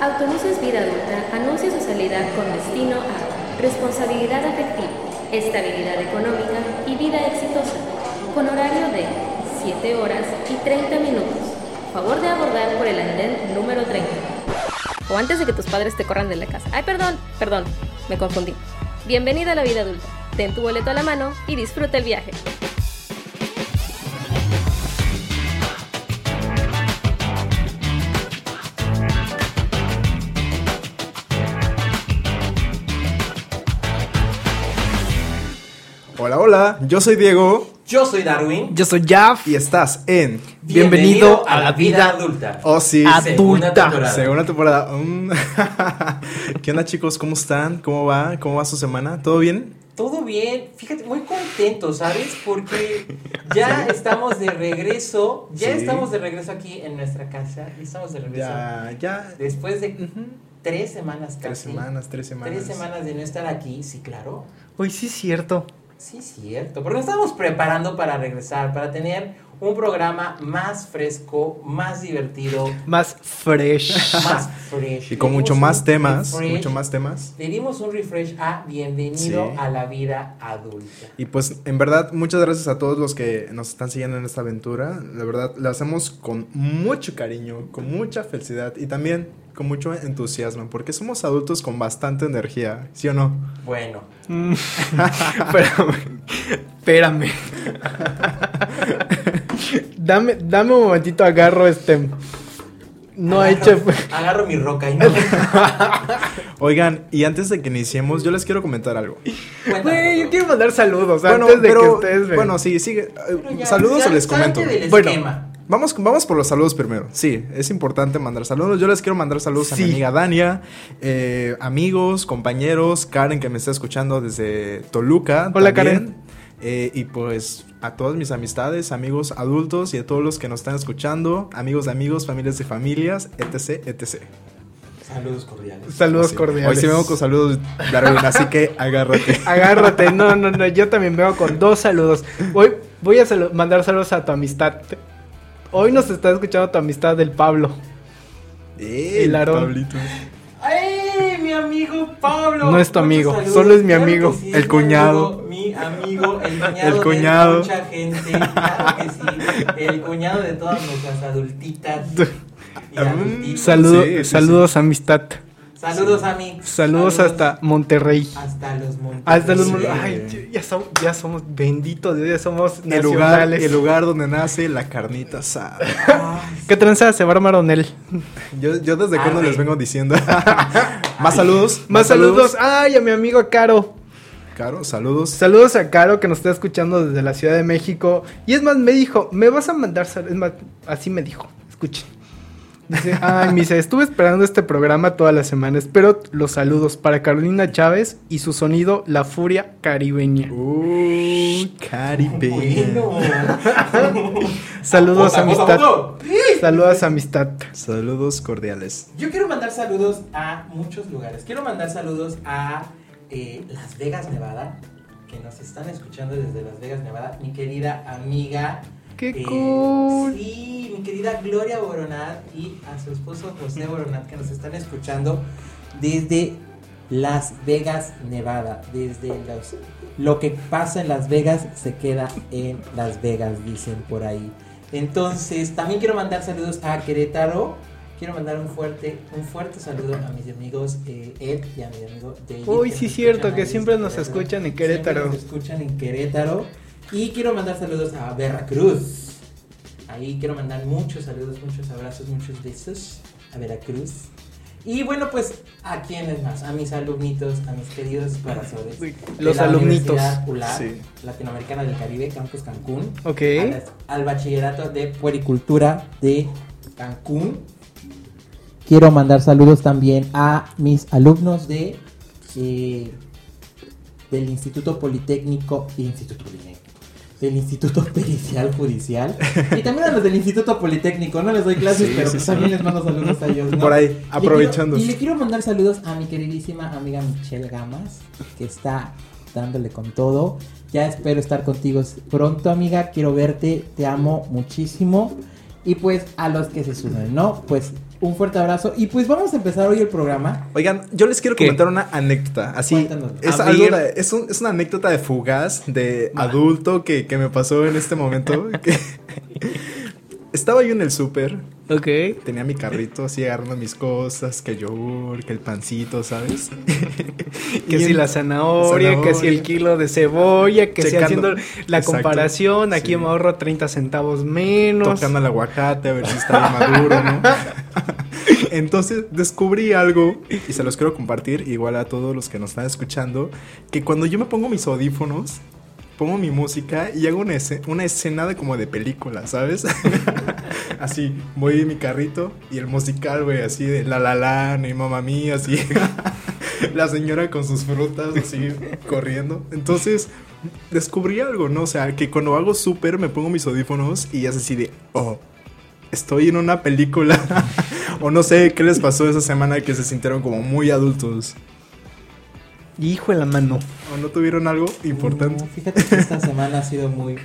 Autobuses Vida Adulta anuncia su salida con destino a responsabilidad afectiva, estabilidad económica y vida exitosa, con horario de 7 horas y 30 minutos. Favor de abordar por el andén número 30. O antes de que tus padres te corran de la casa. Ay, perdón, perdón, me confundí. Bienvenida a la vida adulta. Ten tu boleto a la mano y disfruta el viaje. Hola, hola, yo soy Diego Yo soy Darwin. Yo soy Jaff. y estás en Bienvenido a la vida adulta. Oh sí, Segunda adulta. temporada. segunda temporada. Mm. ¿Qué onda chicos? ¿Cómo están? ¿Cómo va? ¿Cómo va su semana? ¿Todo bien? Todo bien, fíjate, muy contento, ¿sabes? Porque ya estamos de regreso, ya Sí. estamos de regreso aquí en nuestra casa, ya estamos de regreso. Ya, ya. Después de tres semanas casi. Tres semanas, tres semanas. Tres semanas de no estar aquí, sí, claro. Hoy sí es cierto. Sí, cierto. Porque nos estamos preparando para regresar, para tener un programa más fresco, más divertido, Más fresh. más fresh. Y con mucho más temas, refresh mucho más temas. Le dimos un refresh a Bienvenido Sí. a la vida adulta. Y pues en verdad, muchas gracias a todos los que nos están siguiendo en esta aventura. La verdad, lo hacemos con mucho cariño, con mucha felicidad y también con mucho entusiasmo, porque somos adultos con bastante energía, ¿sí o no? Bueno, Mm. espérame. Espérame. dame, dame un momentito, agarro este. No agarro, hecho. Agarro mi roca y no. Oigan, y antes de que iniciemos, yo les quiero comentar algo. Güey, yo quiero mandar saludos Bueno, antes de pero- que ustedes. Bueno, sí, sigue. Eh, ya, saludos ya o les comento. del Bueno, esquema. vamos, vamos por los saludos primero. Sí, es importante mandar saludos. Yo les quiero mandar saludos a mi amiga Dania, eh, amigos, compañeros, Karen que me está escuchando desde Toluca. Hola, también. Karen. Eh, y pues a todas mis amistades, amigos adultos y a todos los que nos están escuchando, amigos de amigos, familias de familias, etc, etc. Saludos cordiales. Saludos Sí. cordiales. Hoy sí vengo con saludos, Darwin, así que agárrate. Agárrate, no, no, no, yo también veo con dos saludos. Voy, voy a salu- mandar saludos a tu amistad. Hoy nos está escuchando tu amistad del Pablo. Eh, El Aarón. Pablito. ¡Ay, mi amigo Pablo! No es tu amigo, solo es mi amigo, sí, el cuñado. Amigo, Mi amigo, el cuñado. De mucha gente. Claro que sí. El cuñado de todas nuestras adultitas. Y adultitos. Saludo- Sí, sí, saludos, amistad. Saludos a mí. Saludos, hasta Monterrey. Hasta los montes. Hasta los Sí. mon- Ay, ya somos, ya somos benditos, Dios, ya somos El lugar, el lugar donde nace la carnita asada. Ay, ¿Qué tranza se va a armar Onel? Yo, yo desde cuando les vengo diciendo. más saludos. Más saludos. Ay, a mi amigo Caro. Caro, saludos. Saludos a Caro que nos está escuchando desde la Ciudad de México. Y es más, me dijo, me vas a mandar saludos. Es más, así me dijo. Escuchen. Dice, ay, me dice, estuve esperando este programa toda la semana. Espero los saludos para Carolina Chávez y su sonido La Furia Caribeña. Uh, caribeña. bueno. Saludos, otra, amistad. otra. Saludos, amistad. Saludos cordiales. Yo quiero mandar saludos a muchos lugares. Quiero mandar saludos a eh, Las Vegas, Nevada, que nos están escuchando desde Las Vegas, Nevada. Mi querida amiga. ¡Qué eh, cool! Sí, mi querida Gloria Boronat y a su esposo José Boronat, que nos están escuchando desde Las Vegas, Nevada. Desde los. Lo que pasa en Las Vegas se queda en Las Vegas, dicen por ahí. Entonces, también quiero mandar saludos a Querétaro. Quiero mandar un fuerte, un fuerte saludo a mis amigos eh, Ed y a mi amigo David. Uy, sí, cierto, que siempre nos escuchan en Siempre Querétaro. nos escuchan en Querétaro. Y quiero mandar saludos a Veracruz. Ahí quiero mandar muchos saludos, muchos abrazos, muchos besos a Veracruz. Y bueno, pues, ¿a quiénes más? A mis alumnitos, a mis queridos corazones. Uy, de los la alumnitos. Sí. Latinoamericana del Caribe, Campus Cancún. Ok. Al bachillerato de puericultura de Cancún. Quiero mandar saludos también a mis alumnos de eh, del Instituto Politécnico, Instituto Politécnico, del Instituto Pericial Judicial y también a los del Instituto Politécnico. No les doy clases, Sí, pero sí, pues sí. también les mando saludos a ellos. ¿no? Por ahí, aprovechando. y le quiero mandar saludos a mi queridísima amiga Michelle Gamas, que está dándole con todo. Ya espero estar contigo pronto, amiga. Quiero verte, te amo muchísimo. Y pues a los que se sumen, ¿no? Pues un fuerte abrazo. Y pues vamos a empezar hoy el programa. Oigan, yo les quiero ¿Qué? comentar una anécdota. Así, es, algo de- es, un- es una anécdota de fugaz, de adulto que, que me pasó en este momento. que- Estaba yo en el súper, Ok. tenía mi carrito así agarrando mis cosas, que el yogur, que el pancito, ¿sabes? Que si la zanahoria, que si el kilo de cebolla, que si haciendo la Exacto. comparación, aquí Sí. me ahorro 30 centavos menos. tocando el aguacate a ver si está maduro, ¿no? Entonces descubrí algo y se los quiero compartir igual a todos los que nos están escuchando, que cuando yo me pongo mis audífonos, pongo mi música y hago una, esce- una escena de como de película, ¿sabes? así, voy en mi carrito y el musical, güey, así de la la la, mi mamá mía, así. la señora con sus frutas así corriendo. Entonces descubrí algo, ¿no? O sea, que cuando hago súper me pongo mis audífonos y es así de, oh, estoy en una película. o no sé qué les pasó esa semana que se sintieron como muy adultos. Hijo de la mano. ¿O no tuvieron algo importante? No, fíjate que esta semana ha sido muy.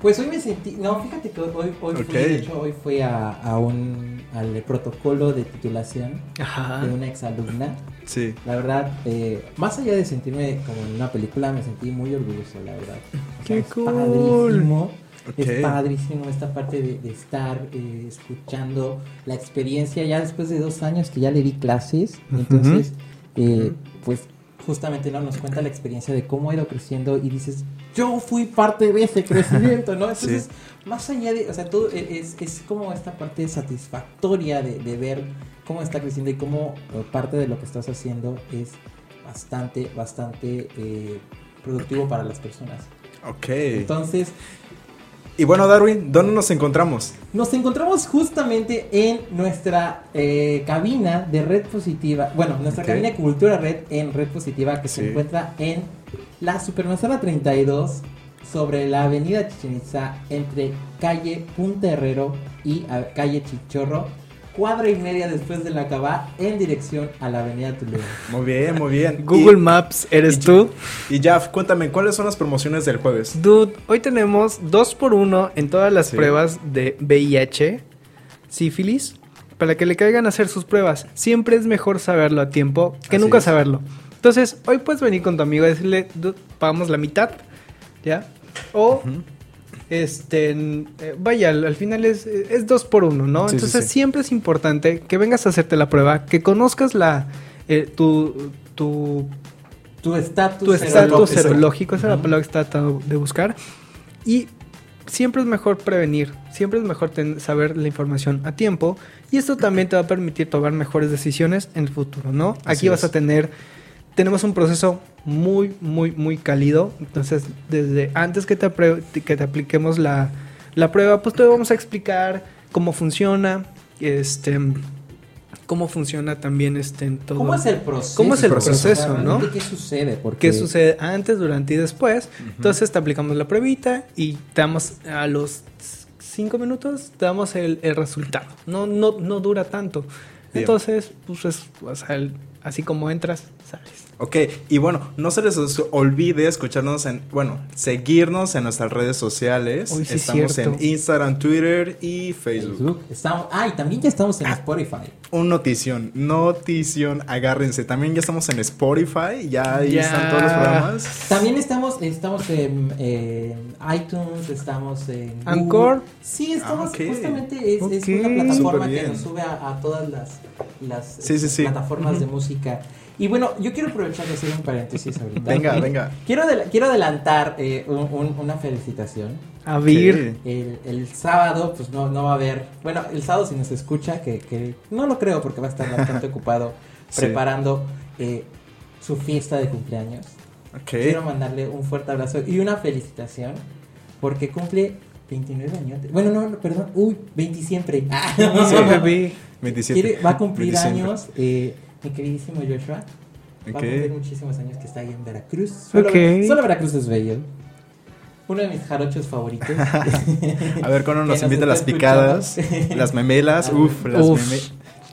Pues hoy me sentí. No, fíjate que hoy, hoy fui, de hecho, hoy fui a, a un. al protocolo de titulación Ajá. de una exalumna. Sí. La verdad, eh, más allá de sentirme como en una película, me sentí muy orgulloso, la verdad. O sea, ¡Qué es cool! Padrísimo. Es padrísimo esta parte de, de estar eh, escuchando la experiencia ya después de dos años que ya le di clases. Entonces, eh, pues justamente no nos cuenta la experiencia de cómo ha ido creciendo y dices, yo fui parte de ese crecimiento, ¿no? Entonces, más allá de, o sea, todo e- es, es como esta parte satisfactoria de, de ver cómo está creciendo y cómo eh, parte de lo que estás haciendo es bastante, bastante eh, productivo para las personas. Ok. Entonces, Y bueno, Darwin, ¿dónde nos encontramos? nos encontramos justamente en nuestra eh, cabina de Red Positiva. Bueno, nuestra cabina de Cultura Red en Red Positiva que Sí. se encuentra en la Supermanzana 32 sobre la avenida Chichen Itza entre calle Punta Herrero y calle Chichorro. Cuadra y media después de la Cabá en dirección a la avenida Tulum. Muy bien, muy bien. Google Y- Maps, ¿eres y- tú? Y Jaf, cuéntame, ¿cuáles son las promociones del jueves? Dude, hoy tenemos 2 por 1 en todas las Sí. pruebas de VIH, sífilis, para que le caigan a hacer sus pruebas. Siempre es mejor saberlo a tiempo que Así nunca es. saberlo. Entonces, hoy puedes venir con tu amigo y decirle, "Dude, pagamos la mitad, ¿ya? O, eh, vaya, al, al final es, es 2 por 1 ¿no? Sí, Entonces, sí. siempre es importante que vengas a hacerte la prueba, que conozcas la, eh, tu, tu Tu estatus tu estatus serológico. serológico, esa es la palabra que está tratando de buscar. Y siempre es mejor prevenir, siempre es mejor ten- saber la información a tiempo. Y esto también te va a permitir tomar mejores decisiones en el futuro, ¿no? Así Aquí vas es. a tener, tenemos un proceso muy, muy, muy cálido. Entonces, desde antes que te, que te apliquemos la, la prueba, pues te vamos a explicar cómo funciona, este, cómo funciona también este, en todo. ¿Cómo es el proceso? ¿Cómo es el proceso, no? ¿Qué sucede? Porque qué sucede antes, durante y después. Entonces te aplicamos la pruebita y te damos a los cinco minutos, te damos el, el resultado. No, no, no dura tanto. Entonces, pues es, o sea, el- así como entras, sales. Ok, y bueno, no se les olvide escucharnos en, bueno, seguirnos en nuestras redes sociales. Uy, sí, estamos en Instagram, Twitter y Facebook. Facebook. Estamos, ah, y también ya estamos en Spotify. Un notición, notición, agárrense. También ya estamos en Spotify, ya ahí Ya. están todos los programas. También estamos, estamos en, en iTunes, estamos en Google. Anchor. Sí, estamos Ah, ok. justamente es, es una plataforma que nos sube a, a todas las, las Sí, sí, sí. plataformas de música. Y bueno, yo quiero aprovechar de hacer un paréntesis ahorita. Venga, venga. Quiero, quiero adelantar eh, un- un- una felicitación. A ver. El, el sábado, pues no, no va a haber. Bueno, el sábado, si nos escucha, que, que no lo creo porque va a estar bastante ocupado Sí. preparando eh, su fiesta de cumpleaños. Ok. Quiero mandarle un fuerte abrazo y una felicitación porque cumple 29 años. Bueno, no, no, perdón. Uy, 20 siempre. Ah, Sí, bebé. 27. Quiere- va a cumplir 27. años eh, mi queridísimo Joshua. Va Ok. a cumplir muchísimos años que está ahí en Veracruz. Solo, Veracruz es bello. Uno de mis jarochos favoritos. A ver cuándo Que nos nos invita las picadas, las memelas, uff, las uf. meme-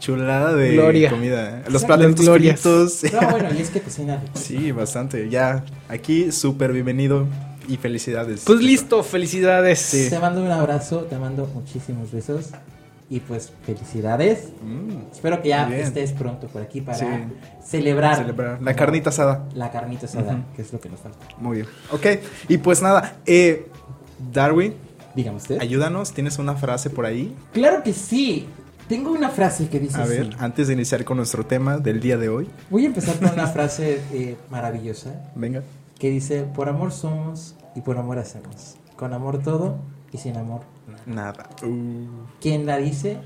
chulada de Gloria. comida. Los platos fritos. No, bueno, y es que cocina rico. Sí, bastante. Ya, aquí súper bienvenido y felicidades. Pues listo, felicidades. Sí. Te mando un abrazo, te mando muchísimos besos. Y pues felicidades. Mm, Espero que ya Bien. estés pronto por aquí para Sí. celebrar. celebrar. La carnita asada. La carnita asada, Ujú. que es lo que nos falta. Muy bien. Ok, y pues nada, eh, Darwin, Dígame usted. ayúdanos, ¿tienes una frase por ahí? Claro que sí. Tengo una frase que dice A ver, así. antes de iniciar con nuestro tema del día de hoy, Voy a empezar con una frase eh, maravillosa venga. que dice, por amor somos y por amor hacemos. Con amor todo y sin amor nada. Uh, ¿Quién la dice?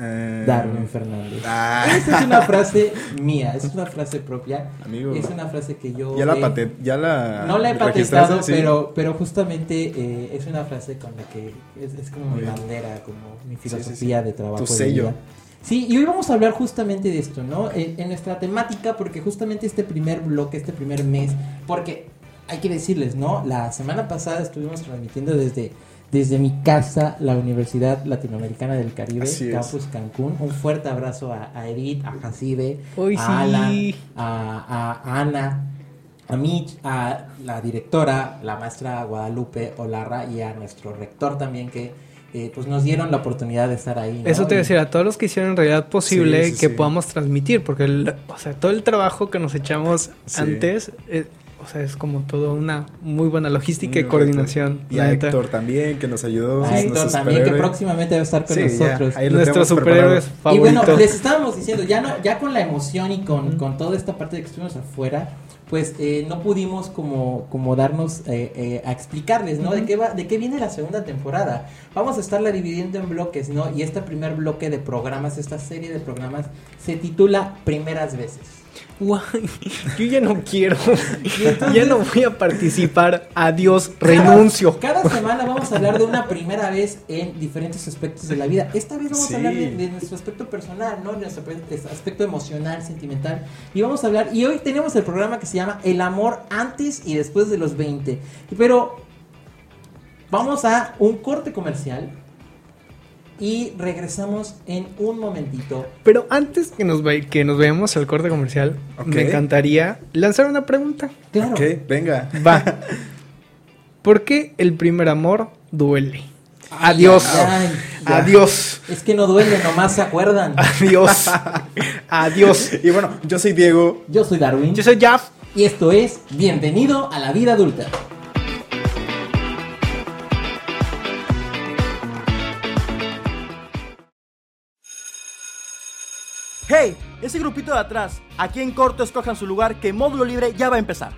eh, Darwin Fernández. Ah, Esa es una frase mía, es una frase propia. amigo. Es una frase que yo... Ya la he- patent, ya la No la he patentado, sí. pero, pero justamente eh, es una frase con la que es, es como Muy mi bien. bandera, como mi filosofía sí. de trabajo. Tu de sello. vida. Sí, y hoy vamos a hablar justamente de esto, ¿no? En, en nuestra temática, porque justamente este primer bloque, este primer mes, porque hay que decirles, ¿no? La semana pasada estuvimos transmitiendo desde, desde mi casa, la Universidad Latinoamericana del Caribe, Así es. Campus Cancún. Un fuerte abrazo a, a Edith, a Jacibe, Hoy a sí. Alan, a, a Ana, a Mitch, a la directora, la maestra Guadalupe Olarra y a nuestro rector también que eh, pues nos dieron la oportunidad de estar ahí. ¿no? Eso te voy a decir a todos los que hicieron en realidad posible Sí, sí, que sí. podamos transmitir, porque el- o sea, todo el trabajo que nos echamos Sí. antes, eh, o sea, es como toda una muy buena logística y coordinación. Y a neta. Héctor también, que nos ayudó. a Héctor también, que próximamente va a estar con Sí, ya, nosotros. ahí lo Nuestros tenemos superhéroes preparado. Y bueno, favoritos. les estábamos diciendo, ya no, ya con la emoción y con, con toda esta parte de que estuvimos afuera, pues eh, no pudimos como, como darnos eh, eh, a explicarles, ¿no? De qué va, de qué viene la segunda temporada. Vamos a estarla dividiendo en bloques, ¿no? Y este primer bloque de programas, esta serie de programas, se titula Primeras veces. Guay, yo ya no quiero. Entonces- ya no voy a participar. Adiós, renuncio. Cada semana vamos a hablar de una primera vez en diferentes aspectos de la vida. Esta vez vamos Sí. a hablar de, de nuestro aspecto personal, ¿no? De nuestro aspecto emocional, sentimental. Y vamos a hablar, y hoy tenemos el programa que se llama El amor antes y después de los 20. Pero vamos a un corte comercial y regresamos en un momentito. Pero antes que nos, que nos veamos al corte comercial, me encantaría lanzar una pregunta. Claro. Ok, venga. Va. ¿Por qué el primer amor duele? Adiós. Ay. Adiós. es que no duele, nomás se acuerdan. Adiós. Adiós. Y bueno, yo soy Diego. Yo soy Darwin Yo soy Jaff. y esto es Bienvenido a la vida adulta. ¡Hey! Ese grupito de atrás, aquí en corto escojan su lugar que módulo libre ya va a empezar.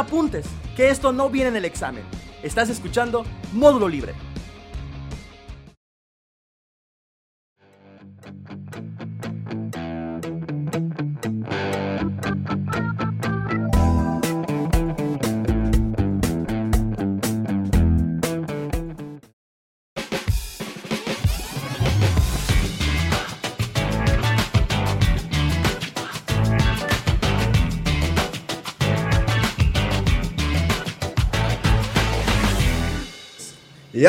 Apuntes, que esto no viene en el examen. Estás escuchando Módulo Libre.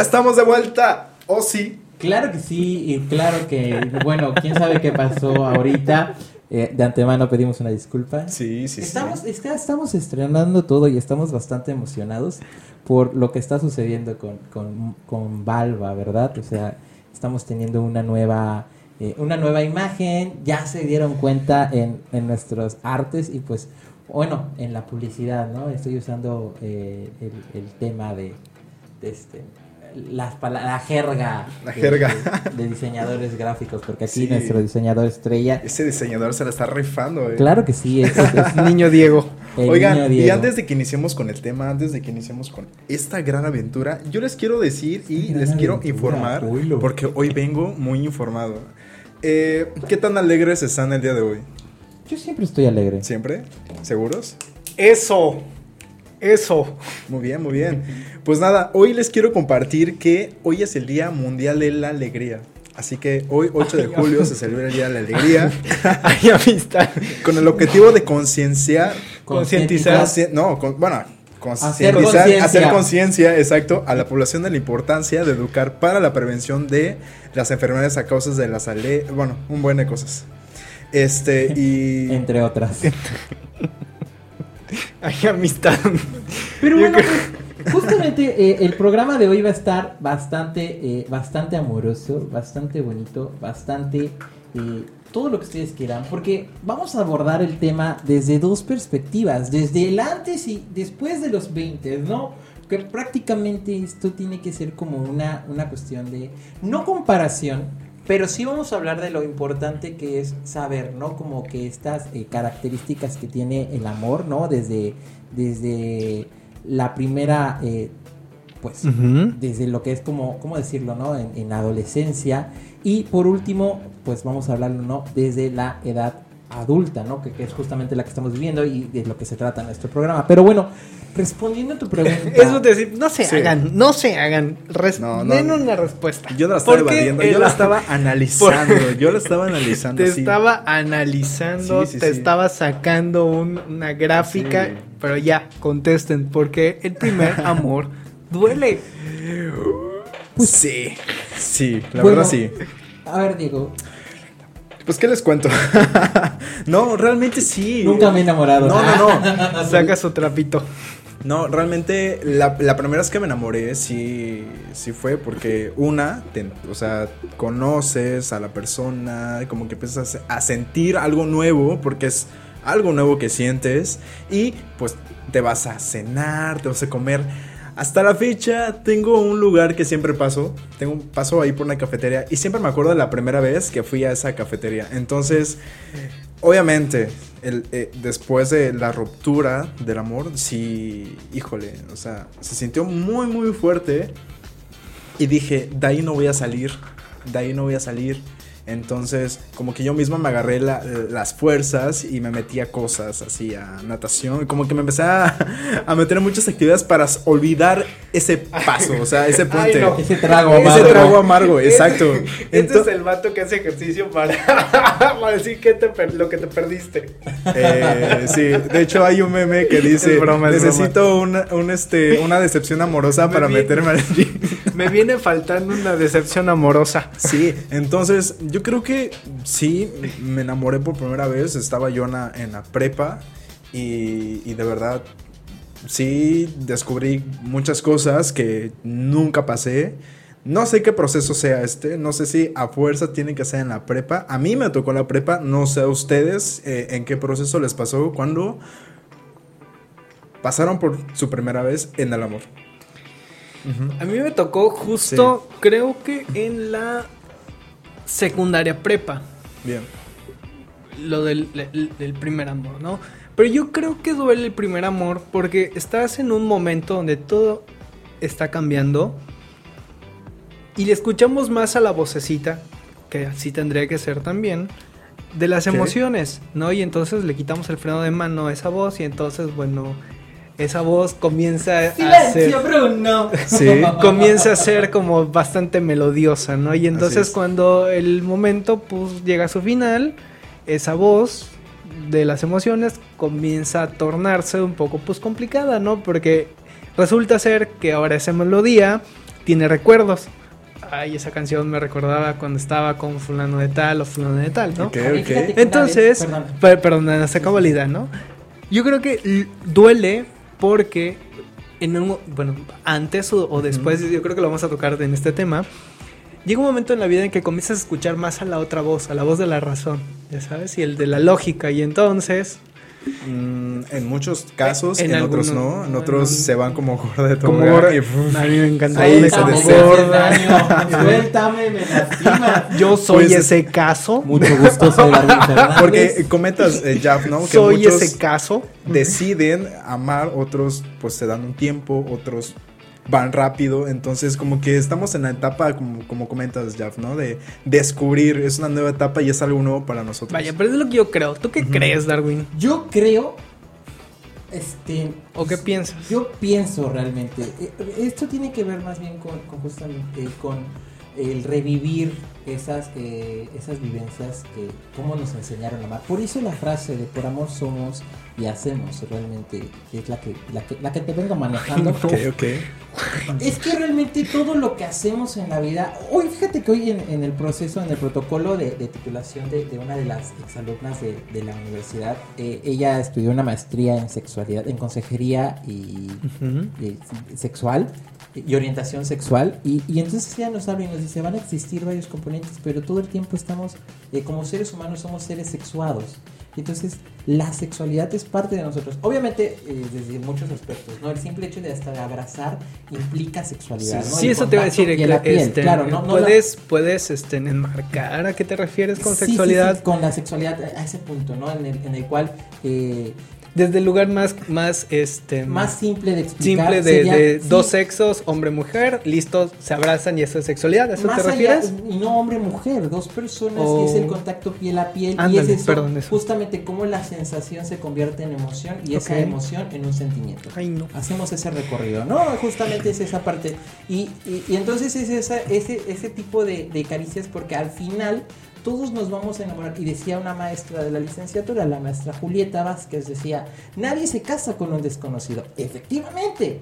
Ya estamos de vuelta. Oh, sí. Claro que sí, y claro que, bueno, quién sabe qué pasó ahorita. Eh, de antemano pedimos una disculpa. Sí, sí, estamos, sí. es que estamos estrenando todo y estamos bastante emocionados por lo que está sucediendo con, con, con Valva, ¿verdad? O sea, estamos teniendo una nueva, eh, una nueva imagen, ya se dieron cuenta en, en nuestros artes y pues, bueno, en la publicidad, ¿no? Estoy usando eh, el, el tema de, de este, las la jerga. La de- jerga. De, de diseñadores gráficos, porque aquí Sí. nuestro diseñador estrella. Ese diseñador se la está rifando, eh. Claro que sí, es, es Niño Diego. el Oigan, niño y antes de que iniciemos con el tema, antes de que iniciemos con esta gran aventura, yo les quiero decir y gran les quiero informar, oílo. porque hoy vengo muy informado. Eh, ¿Qué tan alegres están el día de hoy? Yo siempre estoy alegre. ¿Siempre? ¿Seguros? Eso. Eso. Muy bien, muy bien. Pues nada, hoy les quiero compartir que hoy es el Día Mundial de la Alegría. Así que hoy, 8 de julio, se celebra el Día de la Alegría Hay amistad. con el objetivo de concienciar. Concientizar. No, con- bueno, Hacer concientizar, conciencia. hacer conciencia, exacto, a la población de la importancia de educar para la prevención de las enfermedades a causas de la salud. Bueno, un buen de cosas. Este, y. Entre otras. Hay amistad. Pero Yo bueno, pues, justamente eh, el programa de hoy va a estar bastante, eh, bastante amoroso, bastante bonito, bastante eh, todo lo que ustedes quieran, porque vamos a abordar el tema desde dos perspectivas, desde el antes y después de los 20, ¿no? Que prácticamente esto tiene que ser como una, una cuestión de no comparación, pero sí vamos a hablar de lo importante que es saber, ¿no? Como que estas características que tiene el amor, ¿no? Desde, desde la primera, eh, pues, desde lo que es como, ¿cómo decirlo, no? En, en adolescencia. Y por último, pues vamos a hablarlo, ¿no? Desde la edad adulta, ¿no? Que, que es justamente la que estamos viviendo y de lo que se trata nuestro programa. Pero bueno, respondiendo a tu pregunta. Eso es decir, no se Sí. hagan, no se hagan. Res- No, no, den una respuesta. Yo no la estaba evadiendo, yo la estaba analizando, yo la estaba analizando. Te sí. estaba analizando, Sí, sí, te sí. estaba sacando un- una gráfica, Sí. pero ya, contesten, porque el primer amor duele. sí, sí, la Bueno, verdad sí. A ver, Diego, Pues, ¿qué les cuento? no, realmente sí. nunca me he enamorado. No, no, no. Saca su trapito. No, realmente la, la primera vez que me enamoré sí, sí fue porque una, o sea, conoces a la persona, como que empiezas a sentir algo nuevo, porque es algo nuevo que sientes, y pues te vas a cenar, te vas a comer. Hasta la fecha tengo un lugar que siempre paso, tengo un paso ahí por una cafetería y siempre me acuerdo de la primera vez que fui a esa cafetería. Entonces, Obviamente, el, eh, después de la ruptura del amor, sí, híjole, o sea, se sintió muy, muy fuerte. Y dije, de ahí no voy a salir, de ahí no voy a salir. Entonces, como que yo mismo me agarré la- las fuerzas y me metí a cosas así, a natación. Como que me empecé a, a meter en muchas actividades para olvidar ese paso, o sea, ese puente. no. Ese trago Ese amargo. trago amargo, exacto. Este Ento- es el vato que hace ejercicio para, para decir que te per- lo que te perdiste. Eh, sí, de hecho hay un meme que dice broma, necesito una, un, este, una decepción amorosa Me para vi- meterme al gym". Me viene faltando una decepción amorosa. Sí, entonces yo creo que sí, me enamoré por primera vez, estaba yo en la, en la prepa y, y de verdad sí descubrí muchas cosas que nunca pasé. No sé qué proceso sea este, no sé si a fuerza tiene que ser en la prepa. A mí me tocó la prepa, no sé a ustedes eh, en qué proceso les pasó cuando pasaron por su primera vez en el amor. A mí me tocó justo, creo que en la secundaria prepa, Bien. lo del, del- del primer amor, ¿no? Pero yo creo que duele el primer amor porque estás en un momento donde todo está cambiando y le escuchamos más a la vocecita, que así tendría que ser también, de las emociones, ¿no? Y entonces le quitamos el freno de mano a esa voz y entonces, bueno, esa voz comienza a ser Silencio, Bruno. Sí. comienza a ser como bastante melodiosa, ¿no? Y entonces es. cuando el momento pues llega a su final, esa voz de las emociones comienza a tornarse un poco pues complicada, ¿no? Porque resulta ser que ahora esa melodía tiene recuerdos. Ay, esa canción me recordaba cuando estaba con fulano de tal o fulano de tal, ¿no? Ok, A mí, ok. fíjate que una Entonces, vez- perdón. per- perdón, en esta cabalidad, ¿no? Yo creo que duele porque en un, bueno, antes o, o después, yo creo que lo vamos a tocar en este tema. Llega un momento en la vida en que comienzas a escuchar más a la otra voz, a la voz de la razón, ya sabes, y el de la lógica, y entonces, Mm, en muchos casos, En en, otros no. En no, otros se van como gorda de como tobogán gorda- y, a mí me encanta. Ahí se Suéltame, me haces gorda. daño. Suéltame, me lastimas. Yo soy Pues- ese caso, Mucho gusto, soy. Porque comentas, eh, Jaf, ¿no? Que soy muchos ese caso. deciden amar, otros pues se dan un tiempo, otros van rápido. Entonces, como que estamos en la etapa, como, como comentas, Jeff, ¿no? De descubrir. Es una nueva etapa y es algo nuevo para nosotros. Vaya, pero es lo que yo creo. ¿Tú qué crees, Darwin? Yo creo. Este. ¿O qué piensas? Yo pienso realmente. eh, Esto tiene que ver más bien con, con justamente con el revivir esas, eh, esas vivencias que cómo nos enseñaron a amar. Por eso la frase de por amor somos y hacemos realmente es la que, la que, la que te vengo manejando. Ok, ok. Es que realmente todo lo que hacemos en la vida, hoy fíjate que hoy en, en el proceso, en el protocolo de, de titulación de, de una de las exalumnas de, de la universidad, eh, ella estudió una maestría en sexualidad, en consejería y, eh, sexual y orientación sexual y, y entonces ella nos habla y nos dice van a existir varios componentes pero todo el tiempo estamos eh, como seres humanos somos seres sexuados entonces la sexualidad es parte de nosotros. Obviamente eh, desde muchos aspectos no el simple hecho de hasta abrazar implica sexualidad ¿no? Sí, El eso te iba a decir. piel a piel, este, claro no, no la- puedes, puedes este, enmarcar a qué te refieres con Sí, sí, sexualidad sí, con la sexualidad a ese punto no en el, en el cual eh, desde el lugar más, más, este, más simple de explicar simple de, sería- de sí, dos sexos, hombre-mujer, listos, se abrazan y eso es sexualidad. ¿A eso Más te allá, refieres? y no hombre-mujer, dos personas O- y es el contacto piel a piel y Ándale, es eso, perdón, eso. justamente cómo la sensación se convierte en emoción y esa Ok. emoción en un sentimiento. Ay, no. Hacemos ese recorrido, ¿no? Justamente es esa parte. Y, y- y entonces es esa, ese, ese tipo de, de caricias porque al final todos nos vamos a enamorar. Y decía una maestra de la licenciatura, la maestra Julieta Vázquez, decía, nadie se casa con un desconocido. Efectivamente.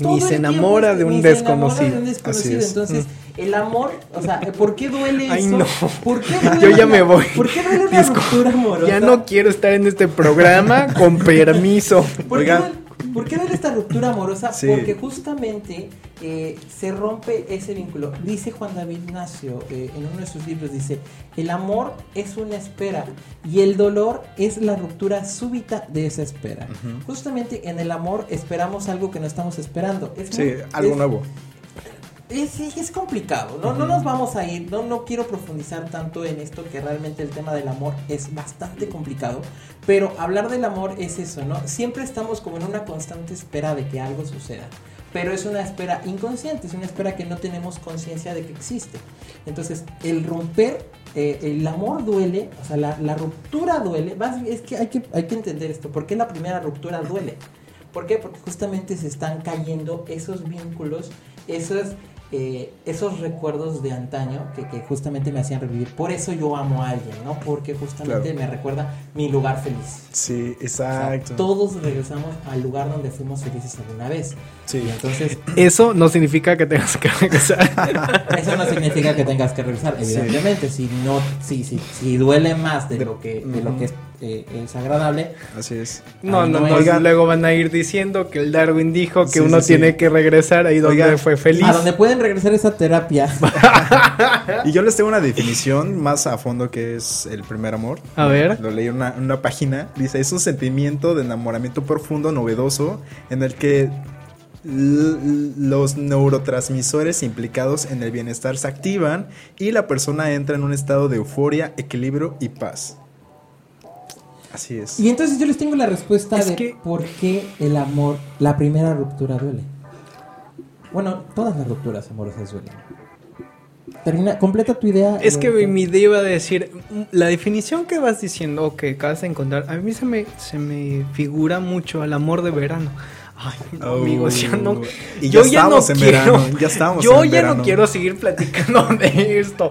Ni se enamora tiempo de un ni se enamora desconocido. de un desconocido. Así es. Entonces, el amor, o sea, ¿por qué duele Ay, eso? no. ¿Por qué duele Yo ya me voy. ¿Por qué duele una ruptura amorosa? Ya no quiero estar en este programa, con permiso. ¿Por qué, Oigan. Por qué duele esta ruptura amorosa? Sí. Porque justamente eh, se rompe ese vínculo. Dice Juan David Ignacio eh, en uno de sus libros, dice, el amor es una espera y el dolor es la ruptura súbita de esa espera. Justamente en el amor esperamos algo que no estamos esperando. Es Sí, muy- algo es- nuevo. Es, es complicado, ¿no? No nos vamos a ir, no, no quiero profundizar tanto en esto, que realmente el tema del amor es bastante complicado, pero hablar del amor es eso, ¿no? Siempre estamos como en una constante espera de que algo suceda, pero es una espera inconsciente, es una espera que no tenemos conciencia de que existe. Entonces, el romper, eh, el amor duele, o sea, la, la ruptura duele, más, es que hay, que hay que entender esto, ¿por qué la primera ruptura duele? ¿Por qué? Porque justamente se están cayendo esos vínculos, esos, eh, esos recuerdos de antaño que, que justamente me hacían revivir. Por eso yo amo a alguien, ¿no? Porque justamente me recuerda mi lugar feliz. Sí, O sea, exacto. todos regresamos al lugar donde fuimos felices alguna vez. Sí. Y entonces, Eso no significa que tengas que regresar. eso no significa que tengas que regresar, evidentemente. Si no, si, si, si duele más de lo que, de lo que es, eh, es agradable, Así es. No, Ay, no, no no. es. Luego van a ir diciendo que el Darwin dijo que Sí, uno sí, sí. tiene que regresar ahí donde Oigan, fue feliz. a donde pueden regresar esa terapia. Y yo les tengo una definición más a fondo que es el primer amor. A ver. Lo leí en una, una página. Dice, es un sentimiento de enamoramiento profundo, novedoso, en el que los neurotransmisores implicados en el bienestar se activan y la persona entra en un estado de euforia, equilibrio y paz. Así es. Y entonces yo les tengo la respuesta Es de que- por qué el amor, la primera ruptura duele. Bueno, todas las rupturas amorosas duelen. Termina, completa tu idea. Es que mi idea iba a decir, la definición que vas diciendo o que acabas de encontrar, a mí se me, se me figura mucho al amor de verano. Ay, no, Oh, amigos, ya no. y yo ya estamos en verano, ya estamos Yo en ya verano. no quiero seguir platicando de esto.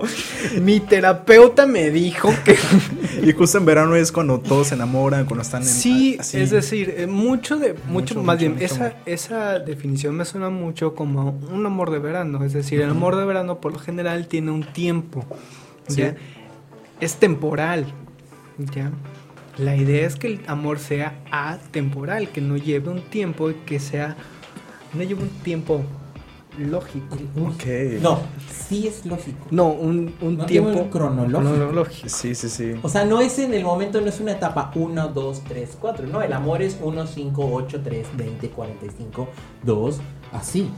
Mi terapeuta me dijo que Y justo en verano es cuando todos se enamoran, cuando están en... Sí, así. es decir, eh, mucho de mucho, Mucho, más mucho, bien mucho esa esa definición me suena mucho como un amor de verano, es decir, el amor de verano por lo general tiene un tiempo, Sí. ¿ya? Es temporal, ¿ya? La idea es que el amor sea atemporal, que no lleve un tiempo y que sea no lleve un tiempo lógico. Ok. No, sí es lógico. No, un, un No tiempo un cronológico. cronológico. Sí, sí, sí. O sea, no es en el momento, no es una etapa 1, 2, 3, 4. No, el amor es 1, 5, 8, 3, 20, 45, 2, así.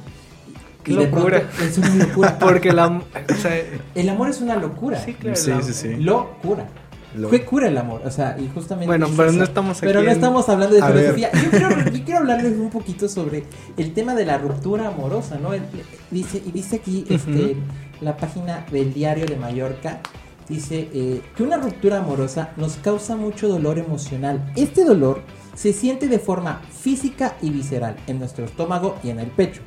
Qué Y de locura. pronto Es una locura. Porque la o sea, El amor es una locura. sí, claro, Sí, la- sí, sí. Locura. Lo- ¿Qué cura el amor? O sea, y justamente. Bueno, es pero eso. no estamos aquí Pero no estamos hablando de filosofía. Yo quiero, yo quiero hablarles un poquito sobre el tema de la ruptura amorosa, ¿no? El- dice, y dice aquí este, la página del Diario de Mallorca. Dice eh, que una ruptura amorosa nos causa mucho dolor emocional. Este dolor se siente de forma física y visceral en nuestro estómago y en el pecho.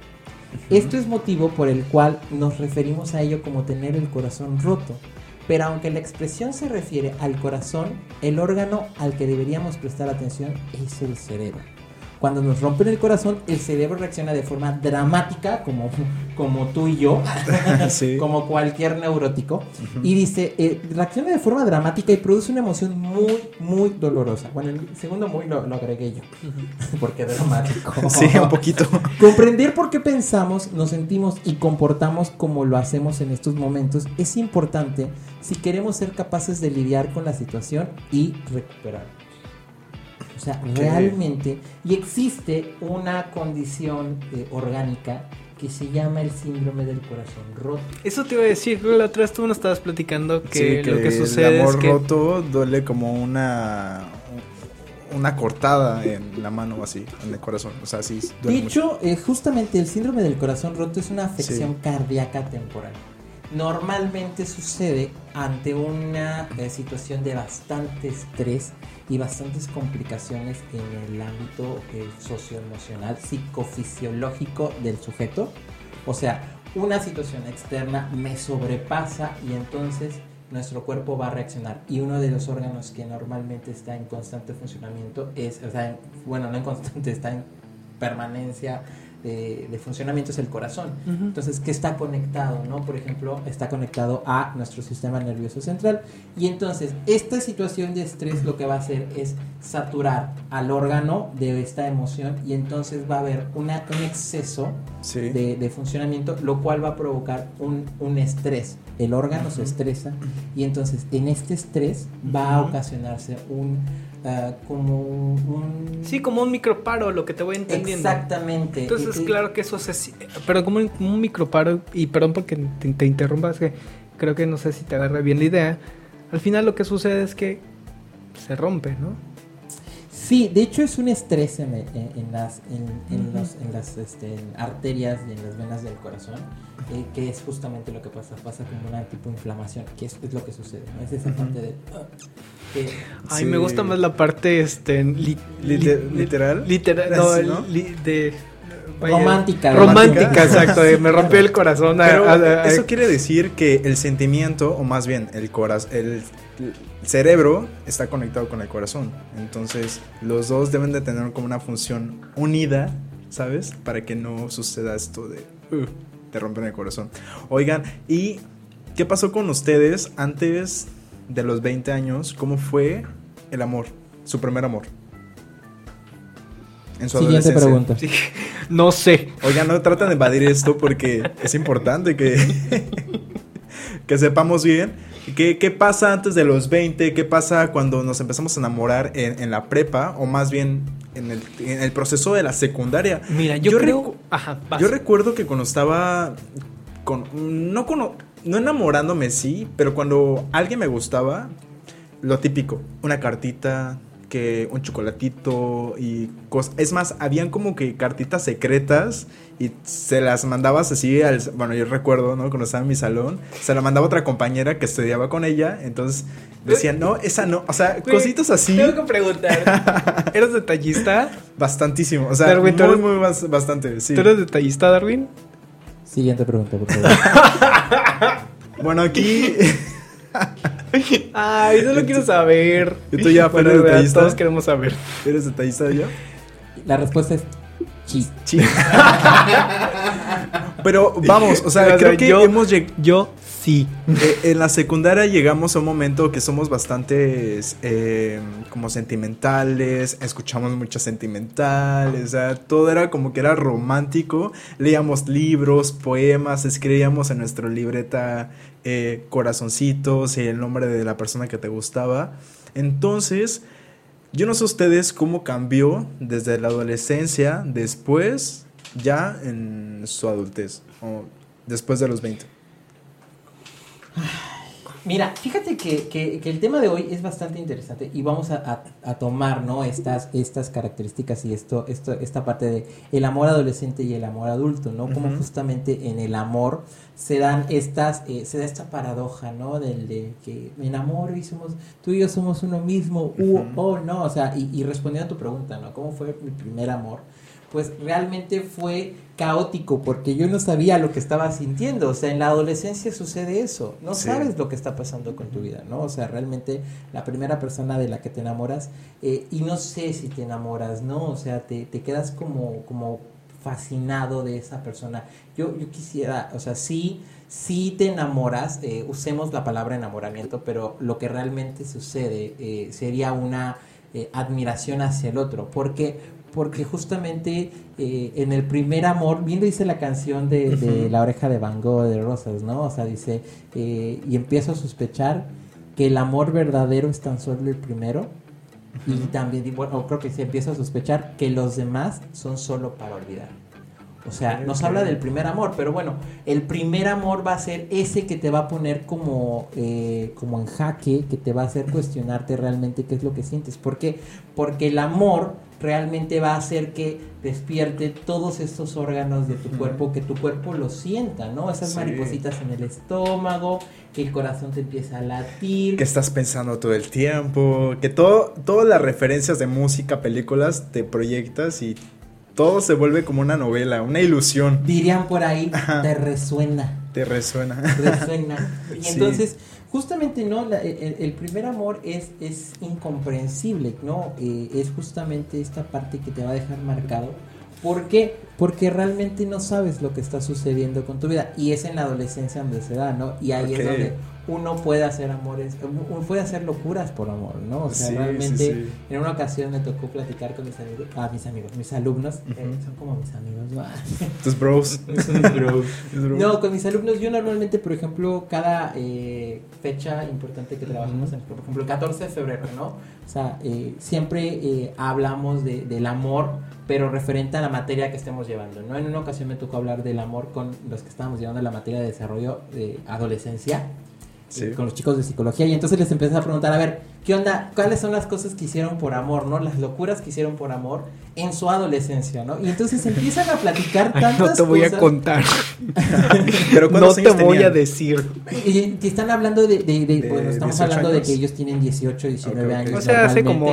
Esto es motivo por el cual nos referimos a ello como tener el corazón roto. Pero aunque la expresión se refiere al corazón, el órgano al que deberíamos prestar atención es el cerebro. Cuando nos rompen el corazón, el cerebro reacciona de forma dramática, como, como tú y yo, Sí. como cualquier neurótico. Y dice, eh, reacciona de forma dramática y produce una emoción muy, muy dolorosa. Bueno, el segundo muy lo, lo agregué yo, porque dramático. Sí, un poquito. Comprender por qué pensamos, nos sentimos y comportamos como lo hacemos en estos momentos es importante si queremos ser capaces de lidiar con la situación y recuperarnos. O sea, realmente, y existe una condición eh, orgánica que se llama el síndrome del corazón roto. Eso te iba a decir, creo que la otra vez tú nos estabas platicando que, Sí, lo que el sucede amor es que roto duele como una una cortada en la mano así, en el corazón. O sea, sí, De duele mucho. hecho, eh, justamente el síndrome del corazón roto es una afección Sí. cardíaca temporal. Normalmente sucede ante una eh, situación de bastante estrés y bastantes complicaciones en el ámbito eh, socioemocional, psicofisiológico del sujeto. O sea, una situación externa me sobrepasa y entonces nuestro cuerpo va a reaccionar. Y uno de los órganos que normalmente está en constante funcionamiento es, o sea, en- bueno, no en constante, está en permanencia de, de funcionamiento es el corazón. Entonces, que está conectado, ¿no? Por ejemplo, está conectado a nuestro sistema nervioso central. Y entonces, esta situación de estrés lo que va a hacer es saturar al órgano de esta emoción y entonces va a haber una, un exceso Sí. de, de funcionamiento, lo cual va a provocar un, un estrés. El órgano se estresa y entonces en este estrés va a ocasionarse un ah, como un, sí, como un microparo, lo que te voy entendiendo. exactamente. Entonces, Y- claro que eso se... Pero como un, un microparo, y perdón porque te, te interrumpas, que creo que no sé si te agarra bien la idea. Al final lo que sucede es que se rompe, ¿no? Sí, de hecho es un estrés en, en- en las, en, en los- en las este, en arterias y en las venas del corazón, eh, que es justamente lo que pasa, pasa como una tipo de inflamación, que es, es lo que sucede, ¿no? Es esa parte de... Ay, Sí. me gusta más la parte, este... li- Lite- li- literal. Literal, no, Así, ¿no? li- de... Romántica, Romántica, romántica. exacto. de me rompió el corazón. a- Pero a- a- eso quiere decir que el sentimiento, o más bien el corazón, el, el cerebro está conectado con el corazón. Entonces, los dos deben de tener como una función unida, ¿sabes? Para que no suceda esto de uh, te rompen el corazón. Oigan, ¿y qué pasó con ustedes antes de los 20 años? ¿Cómo fue el amor? Su primer amor. En su Siguiente adolescencia. pregunta. Sí, no sé. Oigan, no tratan de evadir esto porque es importante que, que sepamos bien qué, qué pasa antes de los 20, qué pasa cuando nos empezamos a enamorar en, en la prepa o más bien en el, en el proceso de la secundaria. Mira, yo, Yo creo... recu- Ajá. Yo recuerdo que cuando estaba con, no, con, no enamorándome, sí, pero cuando alguien me gustaba, lo típico, una cartita, que un chocolatito y cosas. Es más, habían como que cartitas secretas y se las mandabas así al... Bueno, yo recuerdo, ¿no? Cuando estaba en mi salón, se la mandaba otra compañera que estudiaba con ella, entonces decían, no, esa no, o sea, Güey, cositas así, Tengo que preguntar. ¿Eres detallista? bastantísimo, o sea, Darwin, ¿tú muy, bastante, sí. ¿Tú eres detallista, Darwin? Siguiente pregunta, por favor. Bueno, aquí... Ay, eso lo quiero saber. ¿Y tú ya Bueno, eres de verdad, detallista? Todos queremos saber. ¿Eres detallista ya? La respuesta es sí. Sí. Pero vamos, o sea, O sea, creo que yo- hemos llegado... Yo sí. en la secundaria llegamos a un momento que somos bastantes eh, como sentimentales, escuchamos muchas sentimentales, o sea, todo era como que era romántico, leíamos libros, poemas, escribíamos en nuestra libreta eh, corazoncitos y el nombre de la persona que te gustaba. Entonces, yo no sé ustedes cómo cambió desde la adolescencia, después, ya en su adultez, o después de los 20. Mira, fíjate que, que- que el tema de hoy es bastante interesante y vamos a, a- a tomar, ¿no? Estas, estas características y esto, esto, esta parte de el amor adolescente y el amor adulto, ¿no? Como justamente en el amor se dan estas, eh, se da esta paradoja, ¿no? Del de que me enamoro y somos, tú y yo somos uno mismo, uh, oh, no, o sea, y, y respondiendo a tu pregunta, ¿no? ¿Cómo fue mi primer amor? Pues realmente fue caótico porque yo no sabía lo que estaba sintiendo, o sea, en la adolescencia sucede eso, no Sí. sabes lo que está pasando con tu vida, ¿no? O sea, realmente la primera persona de la que te enamoras, eh, y no sé si te enamoras, ¿no? O sea, te, te quedas como, como fascinado de esa persona. Yo, yo quisiera, o sea, sí, sí te enamoras, eh, usemos la palabra enamoramiento, pero lo que realmente sucede eh, sería una eh, admiración hacia el otro, porque porque justamente eh, en el primer amor, bien dice la canción de, de. La oreja de Van Gogh de Rosas, ¿no? O sea, dice, eh, y empiezo a sospechar que el amor verdadero es tan solo el primero, y también, bueno, creo que se empieza a sospechar que los demás son solo para olvidar. O sea, nos habla del primer amor, pero bueno, el primer amor va a ser ese que te va a poner como, eh, como en jaque, que te va a hacer cuestionarte realmente qué es lo que sientes. ¿Por qué? Porque el amor realmente va a hacer que despierte todos estos órganos de tu cuerpo, que tu cuerpo lo sienta, ¿no? Esas Sí. maripositas en el estómago, que el corazón te empieza a latir. Que estás pensando todo el tiempo, que todo, todas las referencias de música, películas, te proyectas y todo se vuelve como una novela, una ilusión. Dirían por ahí, Ajá. te resuena. Te resuena. resuena. Y Sí. Justamente, ¿no? La- el, el primer amor es, es incomprensible, ¿no? Eh, es justamente esta parte que te va a dejar marcado. ¿Por qué? Porque realmente no sabes lo que está sucediendo con tu vida. Y es en la adolescencia donde se da, ¿no? Y ahí es donde uno puede hacer amores, uno puede hacer locuras por amor, ¿no? O sea, Sí, realmente sí, sí. en una ocasión me tocó platicar con mis amigos, ah, mis amigos, mis alumnos, eh, son como mis amigos, ¿no? Tus bros. Son mis bros. Tus bros. No, con mis alumnos yo normalmente, por ejemplo, cada eh, fecha importante que trabajamos, por ejemplo, el 14 de febrero, ¿no? O sea, eh, siempre eh, hablamos de- del amor, pero referente a la materia que estemos llevando, ¿no? En una ocasión me tocó hablar del amor con los que estábamos llevando la materia de desarrollo de adolescencia, Sí. con los chicos de psicología, y entonces les empecé a preguntar, a ver, ¿qué onda? ¿Cuáles son las cosas que hicieron por amor, no? Las locuras que hicieron por amor en su adolescencia, ¿no? Y entonces empiezan a platicar tantas no te voy a cosas. contar. Pero No ¿cuántos te voy a decir. Y que están hablando de, de, de- ¿De bueno, estamos 18 hablando de que ellos tienen 18, 19 Ok, ok. años. O sea, hace como,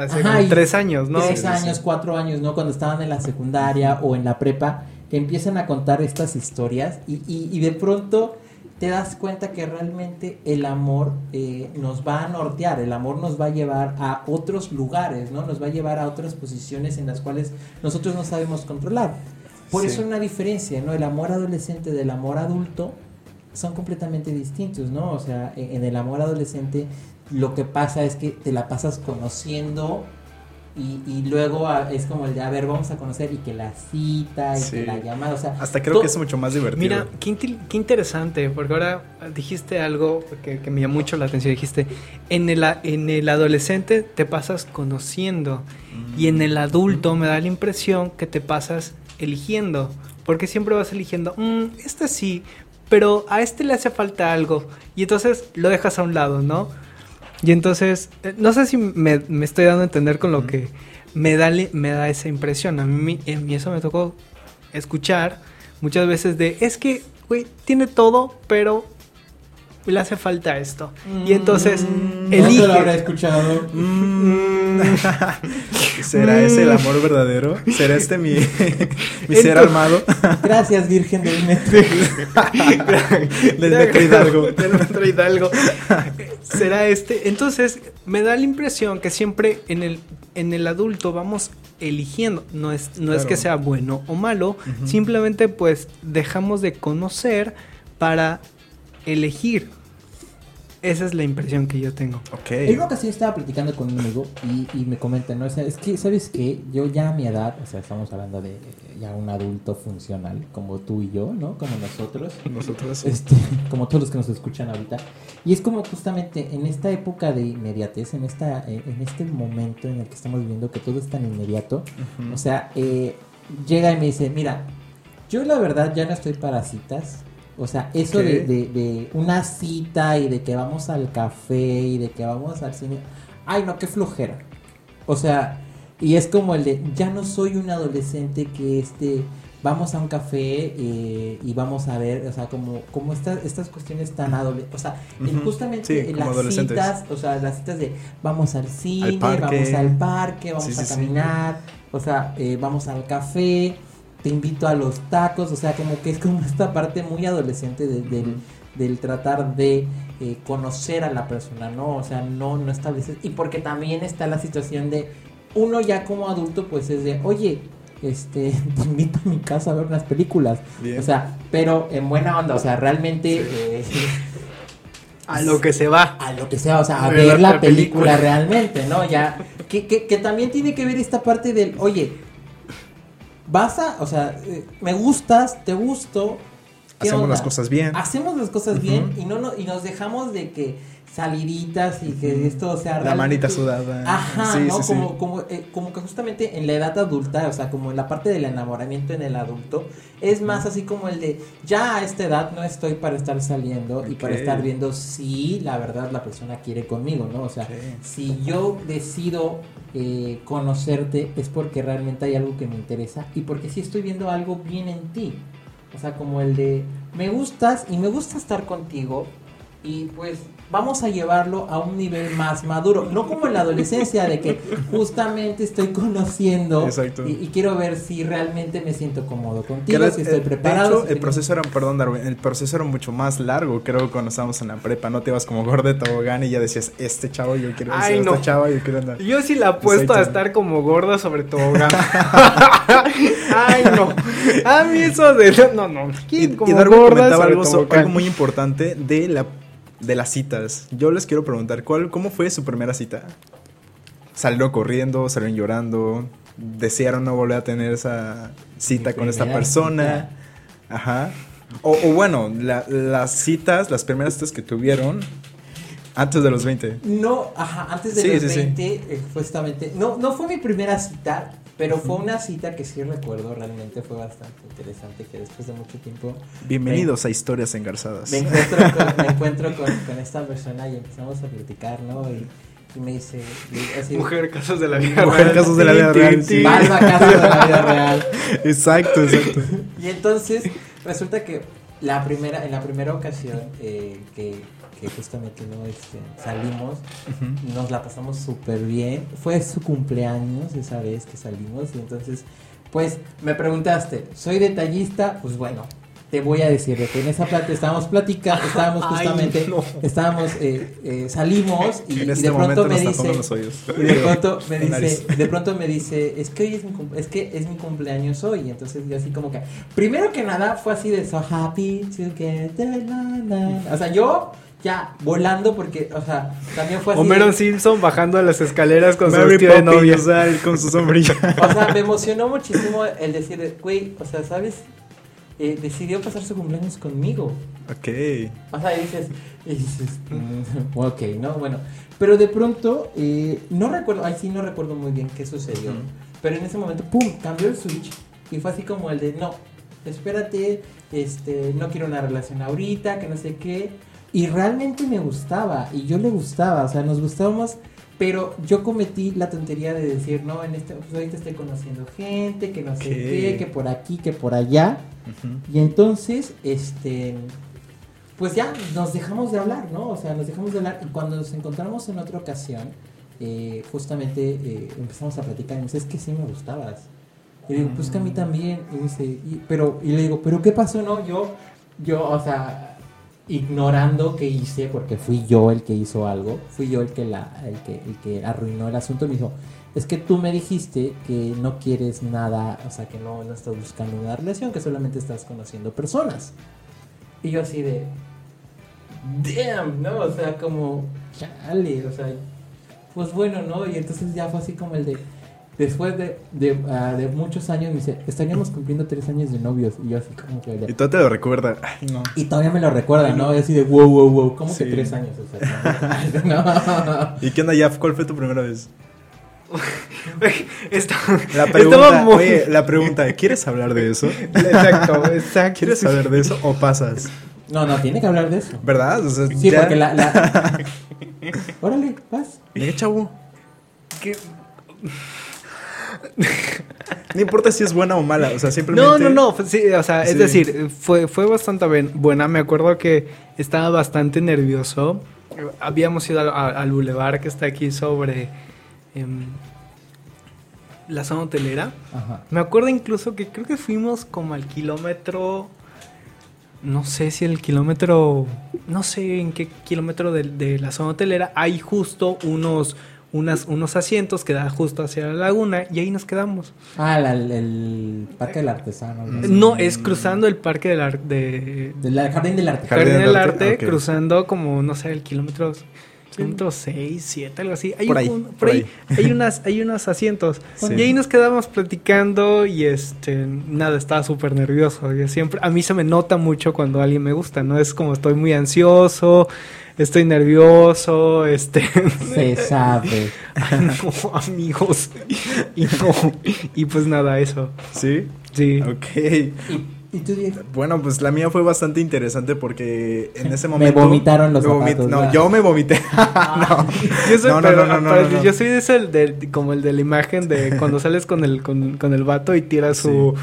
hace Ajá, como tres años, ¿no? Tres años, cuatro años, ¿no? Cuando estaban en la secundaria o en la prepa, que empiezan a contar estas historias y, y, y de pronto te das cuenta que realmente el amor eh, nos va a nortear, el amor nos va a llevar a otros lugares, ¿no? Nos va a llevar a otras posiciones en las cuales nosotros no sabemos controlar. Por Sí. eso una diferencia, ¿no? El amor adolescente del amor adulto son completamente distintos, ¿no? O sea, en en el amor adolescente lo que pasa es que te la pasas conociendo y, y luego a- es como el de, a ver, vamos a conocer y que la cita y Sí. que la llamada, o sea... Hasta creo to- que es mucho más divertido. Mira, qué, interesante, porque ahora dijiste algo que, que me llamó mucho la atención. Dijiste, en el, a- en el adolescente te pasas conociendo y en el adulto me da la impresión que te pasas eligiendo, porque siempre vas eligiendo, "Mm, este sí, pero a este le hace falta algo y entonces lo dejas a un lado, ¿no? Y entonces, eh, no sé si me, me estoy dando a entender con lo que me da, me da esa impresión. A mí, a mí eso me tocó escuchar muchas veces de, es que, güey, tiene todo, pero le hace falta esto. Y entonces, Mm, elige. ¿dónde lo habrá escuchado? Mm. ¿Será ese el amor verdadero? ¿Será este mi, mi ser Entonces- armado? Gracias, Virgen del Metro. Del Metro Hidalgo. Del Metro Hidalgo. Será este. Entonces, me da la impresión que siempre en el, en el adulto vamos eligiendo. No es, no es que sea bueno o malo. Simplemente, pues, dejamos de conocer para elegir. Esa es la impresión que yo tengo. En una Ok. ocasión estaba platicando con un amigo y, y me comenta, ¿no? O sea, es que, ¿sabes qué? Yo ya a mi edad, o sea, estamos hablando de eh, ya un adulto funcional, como tú y yo, ¿no? Como nosotros. Nosotros. Este, como todos los que nos escuchan ahorita. Y es como justamente en esta época de inmediatez, en, esta, eh, en este momento en el que estamos viviendo que todo es tan inmediato, o sea, eh, llega y me dice, mira, yo la verdad ya no estoy para citas, O sea, eso de, de- de una cita y de que vamos al café y de que vamos al cine. Ay, no, qué flojera. O sea, y es como el de, ya no soy un adolescente que este, vamos a un café eh, y vamos a ver, o sea, como, como estas, estas cuestiones tan adolescentes. O sea, Ujú. justamente Sí, las citas, o sea, las citas de vamos al cine, vamos al parque, vamos sí, a sí. caminar, o sea, eh, vamos al café, te invito a los tacos, o sea, como que es como esta parte muy adolescente de- del, del tratar de eh, conocer a la persona, ¿no? O sea, no, no estableces. Y porque también está la situación de uno ya como adulto, pues es de, oye, este, te invito a mi casa a ver unas películas. Bien. O sea, pero en buena onda, o sea, realmente eh, A lo que se va. a lo que sea, o sea, a ver, ver la, la película, película. realmente, ¿no? Ya, que, que, que también tiene que ver esta parte del, oye, vas a, o sea, eh, me gustas, te gusto. ¿qué Hacemos onda? las cosas bien. Hacemos las cosas bien y no, no y nos dejamos de que saliditas y que esto sea La manita sudada. Ajá, Sí, ¿no? sí, sí. como, como, eh, como que justamente en la edad adulta, o sea, como en la parte del enamoramiento en el adulto, es más así como el de, ya a esta edad no estoy para estar saliendo y para estar viendo si la verdad la persona quiere conmigo, ¿no? O sea, si yo decido eh, conocerte es porque realmente hay algo que me interesa y porque sí estoy viendo algo bien en ti. O sea, como el de, me gustas y me gusta estar contigo y pues vamos a llevarlo a un nivel más maduro. No como en la adolescencia de que justamente estoy conociendo Exacto. y, y quiero ver si realmente me siento cómodo contigo, si estoy eh, preparado. De hecho, si el tengo- proceso era, perdón, Darwin, el proceso era mucho más largo, creo, cuando estábamos en la prepa. No te ibas como gordo de tobogán y ya decías, este chavo yo quiero Ay, ser, no. esta chava yo quiero andar. Yo sí la apuesto a Exacto. estar como gorda sobre tobogán. Ay, no. A mí eso de. No, no. Y, ¿quién y como Darwin gorda comentaba sobre algo, tobogán? algo muy importante de la de las citas. Yo les quiero preguntar, ¿cuál, ¿cómo fue su primera cita? ¿Salieron corriendo? ¿Salieron llorando? ¿Desearon no volver a tener esa cita Mi con esta persona? Ajá. O, o bueno, la- las citas, las primeras citas que tuvieron antes de los 20. No, ajá, antes de Sí, los sí, sí. 20, eh, justamente. No, no fue mi primera cita, pero fue una cita que sí recuerdo realmente, fue bastante interesante, que después de mucho tiempo Bienvenidos a Historias Engarzadas. me encuentro con, me encuentro con, con esta persona y empezamos a platicar, ¿no? Y, y me dice, así, Mujer, casos de la vida Mujer, real. casos de la vida real, sí. tin. vas a casa de la vida real. Exacto, exacto. Y entonces resulta que la primera, en la primera ocasión eh, que, que justamente no este, salimos, nos la pasamos súper bien. Fue su cumpleaños esa vez que salimos y entonces, pues me preguntaste, ¿soy detallista? Pues bueno. Te voy a decir de que en esa plata estábamos platicando, estábamos Ay, justamente, no. estábamos, eh, eh, salimos y, en y de pronto me dice, los oídos. y de pronto me dice, nariz. de pronto me dice, es que hoy es mi, es que es mi cumpleaños hoy. Y entonces yo así como que, primero que nada fue así de so happy together. na, na". O sea, yo ya volando porque, o sea, también fue así. Homero de- Simpson bajando las escaleras con su vestido de novia. o sea, con su sombrilla. o sea, me emocionó muchísimo el decir, güey, o sea, ¿sabes? Eh, decidió pasar su cumpleaños conmigo. ok. O sea, y dices, y dices, mm, ok, ¿no? Bueno, pero de pronto, eh, no recuerdo, ay sí, no recuerdo muy bien qué sucedió, pero en ese momento, ¡pum!, cambió el switch y fue así como el de, no, espérate, este, no quiero una relación ahorita, que no sé qué, y realmente me gustaba, y yo le gustaba, o sea, nos gustábamos, pero yo cometí la tontería de decir, no, en este, pues ahorita estoy conociendo gente, que no sé qué, que por aquí, que por allá, y entonces, este, pues ya nos dejamos de hablar, ¿no? O sea, nos dejamos de hablar y cuando nos encontramos en otra ocasión, eh, justamente eh, empezamos a platicar y me dice, es que sí me gustabas. Y le digo, pues que a mí también. Y me dice, y, pero, y le digo, ¿pero qué pasó? No, yo, yo, o sea, ignorando qué hice, porque fui yo el que hizo algo, fui yo el que, la, el que, el que arruinó el asunto, me dijo, es que tú me dijiste que no quieres nada, o sea, que no, no estás buscando una relación, que solamente estás conociendo personas. Y yo así de, damn, ¿no? O sea, como, chale, o sea, pues bueno, ¿no? Y entonces ya fue así como el de, después de, de, ah, de muchos años, me dice, estaríamos cumpliendo tres años de novios. Y yo así como que... Y todo te lo recuerda. No. Y todavía me lo recuerda, ¿no? Y así de, wow, wow, wow, ¿cómo que tres años? O sea, no. ¿Y qué onda, Jaf? ¿Cuál fue tu primera vez? Está- La pregunta, muy- oye, la pregunta, ¿quieres hablar de eso? Exacto, exacto. ¿Quieres saber de eso o pasas? No, no, tiene que hablar de eso. ¿Verdad? O sea, Sí, ya- porque la, la... Órale, vas. Venga, chavo. No importa si es buena o mala, o sea, simplemente. No, no, no, sí, o sea, Sí. es decir, fue, fue bastante buena. Me acuerdo que estaba bastante nervioso. Habíamos ido a- al bulevar que está aquí sobre em, la zona hotelera. Ajá. Me acuerdo incluso que creo que fuimos como al kilómetro. No sé si el kilómetro. No sé en qué kilómetro de, de la zona hotelera. Hay justo unos, unas, unos asientos que da justo hacia la laguna y ahí nos quedamos. Ah, la- el, el Parque del Artesano. así. No, es cruzando el parque del ar- de Del Jardín del Arte. Jardín Jardín del del Arte, Arte, cruzando como, no sé, el kilómetro, kilómetro 6, 7, algo así. Hay Por un- ahí, un- por por ahí, hay, unas, hay unos asientos. Sí. Y ahí nos quedamos platicando y este, nada, estaba súper nervioso. Yo siempre, a mí se me nota mucho cuando alguien me gusta, ¿no? Es como estoy muy ansioso, estoy nervioso, este... Se sabe. no, amigos. Y no, y pues nada, eso. Sí. Sí. Ok. ¿Y, y tú, Diego? Bueno, pues la mía fue bastante interesante porque en ese Me momento. vomitaron los me vomit- zapatos, No, ¿verdad? yo me vomité. no. Yo soy, No, no, pero, no, no, pero no, no. yo soy de ese, de- como el de la imagen de cuando sales con el, con, con el vato y tira su,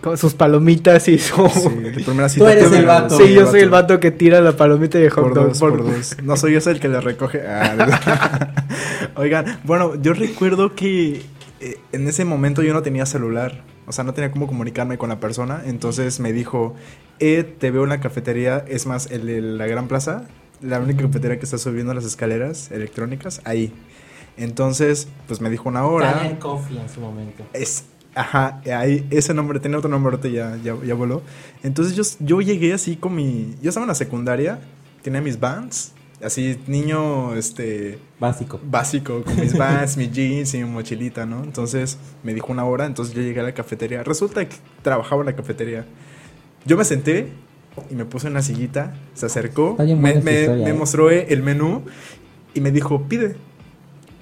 con sus palomitas y su... Sí, primera Tú eres el vato. Sí, yo soy el vato que tira la palomita de hot Por dog. dos, por- por dos. No soy yo el que le recoge. Ah, Oigan, bueno, yo recuerdo que eh, en ese momento yo no tenía celular. O sea, no tenía cómo comunicarme con la persona. Entonces me dijo, eh, te veo en la cafetería. Es más, el de la Gran Plaza. La única cafetería que está subiendo las escaleras electrónicas. Ahí. Entonces, pues me dijo una hora. Daniel Coffee en su momento. Es, ajá, ahí, ese nombre, tenía otro nombre, ahorita ya, ya, ya voló. Entonces yo, yo llegué así con mi, yo estaba en la secundaria, tenía mis bands, así niño, este, Básico. básico, con mis bands, mis jeans y mi mochilita, ¿no? Entonces me dijo una hora, entonces yo llegué a la cafetería. Resulta que trabajaba en la cafetería. Yo me senté y me puse en una sillita, se acercó, me, historia, me ¿eh? mostró el menú y me dijo, pide.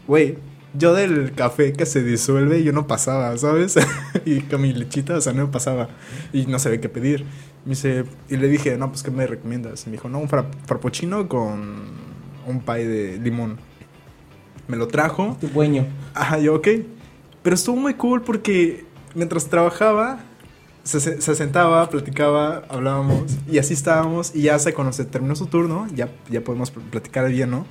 Güey, yo del café que se disuelve yo no pasaba, ¿sabes? y con mi lechita, o sea, no me pasaba. Y no sabía qué pedir. Me dice, y le dije, no, pues, ¿qué me recomiendas? Y me dijo, no, un fra- frappuccino con un pie de limón. Me lo trajo. Tu dueño. Ajá, yo, ok. Pero estuvo muy cool porque mientras trabajaba, se, se- se sentaba, platicaba, hablábamos y así estábamos. Y ya se conoce, terminó su turno, ya, ya podemos pl- platicar bien, ¿no?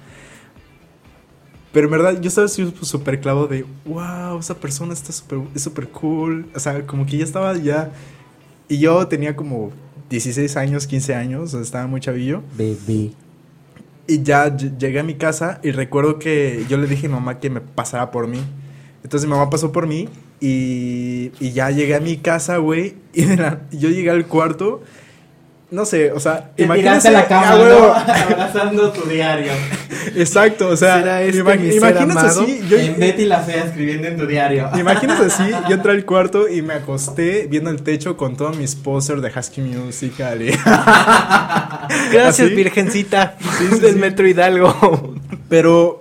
Pero en verdad, yo estaba así súper clavo de, wow, esa persona está súper es súper cool. O sea, como que ya estaba ya. Y yo tenía como 16 años, 15 años, o sea, estaba muy chavillo. Bebé. Y ya ll- llegué a mi casa y recuerdo que yo le dije a mi mamá que me pasara por mí. Entonces mi mamá pasó por mí y, y ya llegué a mi casa, güey. Y de la- yo llegué al cuarto. No sé, o sea, Te imagínense. tiraste a la cama, Ah, ¿no? Abrazando tu diario. Exacto, o sea, ¿Será este imagínense así. Yo, en Betty la Fea escribiendo en tu diario. Imagínense así, yo entré al cuarto y me acosté viendo el techo con todos mis posters de Husky Musical. y- Gracias, ¿Así? virgencita sí, del sí. Metro Hidalgo. Pero,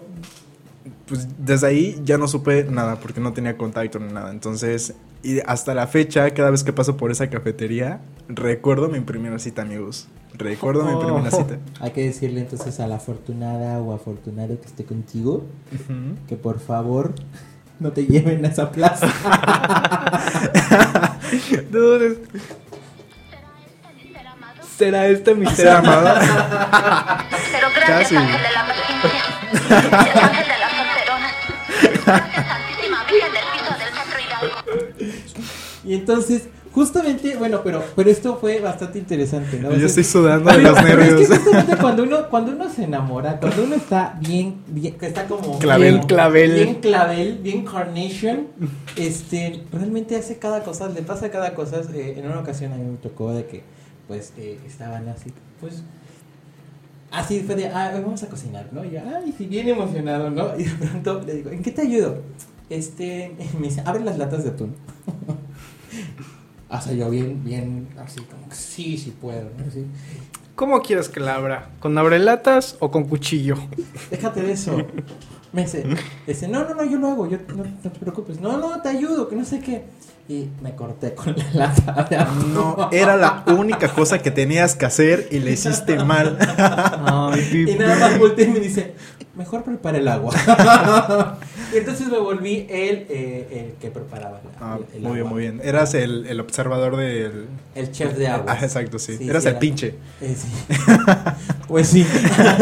pues desde ahí ya no supe nada porque no tenía contacto ni nada. Entonces, y hasta la fecha, cada vez que paso por esa cafetería, recuerdo mi primera cita, amigos. Recuerdo mi primera Oh. cita. Hay que decirle entonces a la afortunada o afortunado que esté contigo que por favor no te lleven a esa plaza. ¿Será este mi ser ¿Ser amado? Pero gracias, Casi. ángel de la paciencia. Ángel de. Gracias, Santísima Virgen del Piso del Metro Hidalgo. Y entonces, justamente, bueno, pero, pero esto fue bastante interesante, ¿no? O Yo sea, estoy sudando de los nervios. Es que justamente cuando uno, cuando uno se enamora, cuando uno está bien, bien está como Clavel. bien, Clavel. bien clavel, bien carnation, este, realmente hace cada cosa, le pasa cada cosa. eh, en una ocasión a mí me tocó de que, pues, eh, estaban así, pues, así fue de, ah, vamos a cocinar, ¿no? Y yo, ay, sí, bien emocionado, ¿no? Y de pronto le digo, ¿en qué te ayudo? Este, me dice, abre las latas de atún. O sea, yo bien, bien, así como que sí, sí puedo, ¿no? Así. ¿Cómo quieres que la abra? ¿Con abrelatas o con cuchillo? Déjate de eso. Me dice, dice, no, no, no, yo lo hago, yo, no, no te preocupes. No, no, te ayudo, que no sé qué. Y me corté con la lata de. No, era la única cosa que tenías que hacer y le hiciste mal. Ay, Y nada más volteé y me dice, mejor prepara el agua. y entonces me volví el, eh, el que preparaba Ah, el muy bien, muy bien. Eras el, el observador del... El chef de agua. Ah, exacto, sí. Sí, Eras sí, el era. pinche. Eh, sí. pues sí.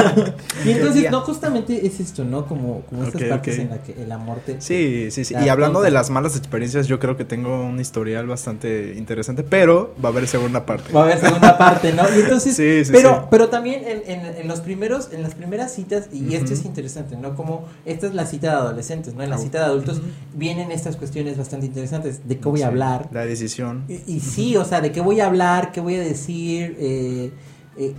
y entonces, no, justamente es esto, ¿no? Como, como estas partes en las que el amor te... Sí, sí, sí. Y hablando de las malas experiencias, yo creo que tengo un historial bastante interesante, pero va a haber segunda parte. Va a haber segunda parte, ¿no? Y entonces, Sí, sí, pero, sí. pero también en, en, en los primeros, en las primeras citas, y esto es interesante, ¿no? Como esta es la cita de adolescentes, ¿no? En la cita de adultos vienen estas cuestiones bastante interesantes. ¿De qué voy a hablar? La decisión. Y, y sí, o sea, de qué voy a hablar, qué voy a decir, eh, eh,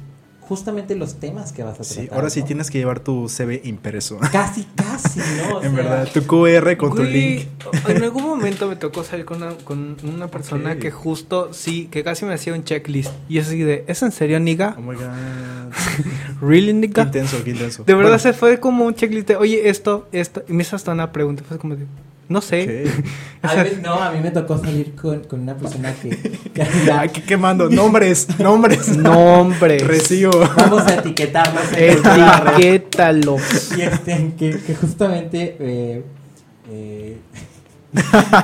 justamente los temas que vas a tratar. Sí, ahora sí ¿no? tienes que llevar tu CV impreso. Casi, casi, ¿no? O en sea, verdad, tu QR con tu Güey, link. En algún momento me tocó salir con una, con una persona que justo, sí, que casi me hacía un checklist. Y yo así de, ¿es en serio, niga? Oh my god. ¿Really, Qué niga? intenso, qué intenso. De verdad Bueno, se fue como un checklist de, oye, esto, esto. Y me hizo hasta una pregunta. Fue como de, no sé. a mí no, a mí me tocó salir con, con una persona que, Aquí quemando. Nombres, nombres. Nombres. Recibo. vamos a etiquetarnos en nuestra red. Etiquétalo. Y este, que, que justamente eh, eh,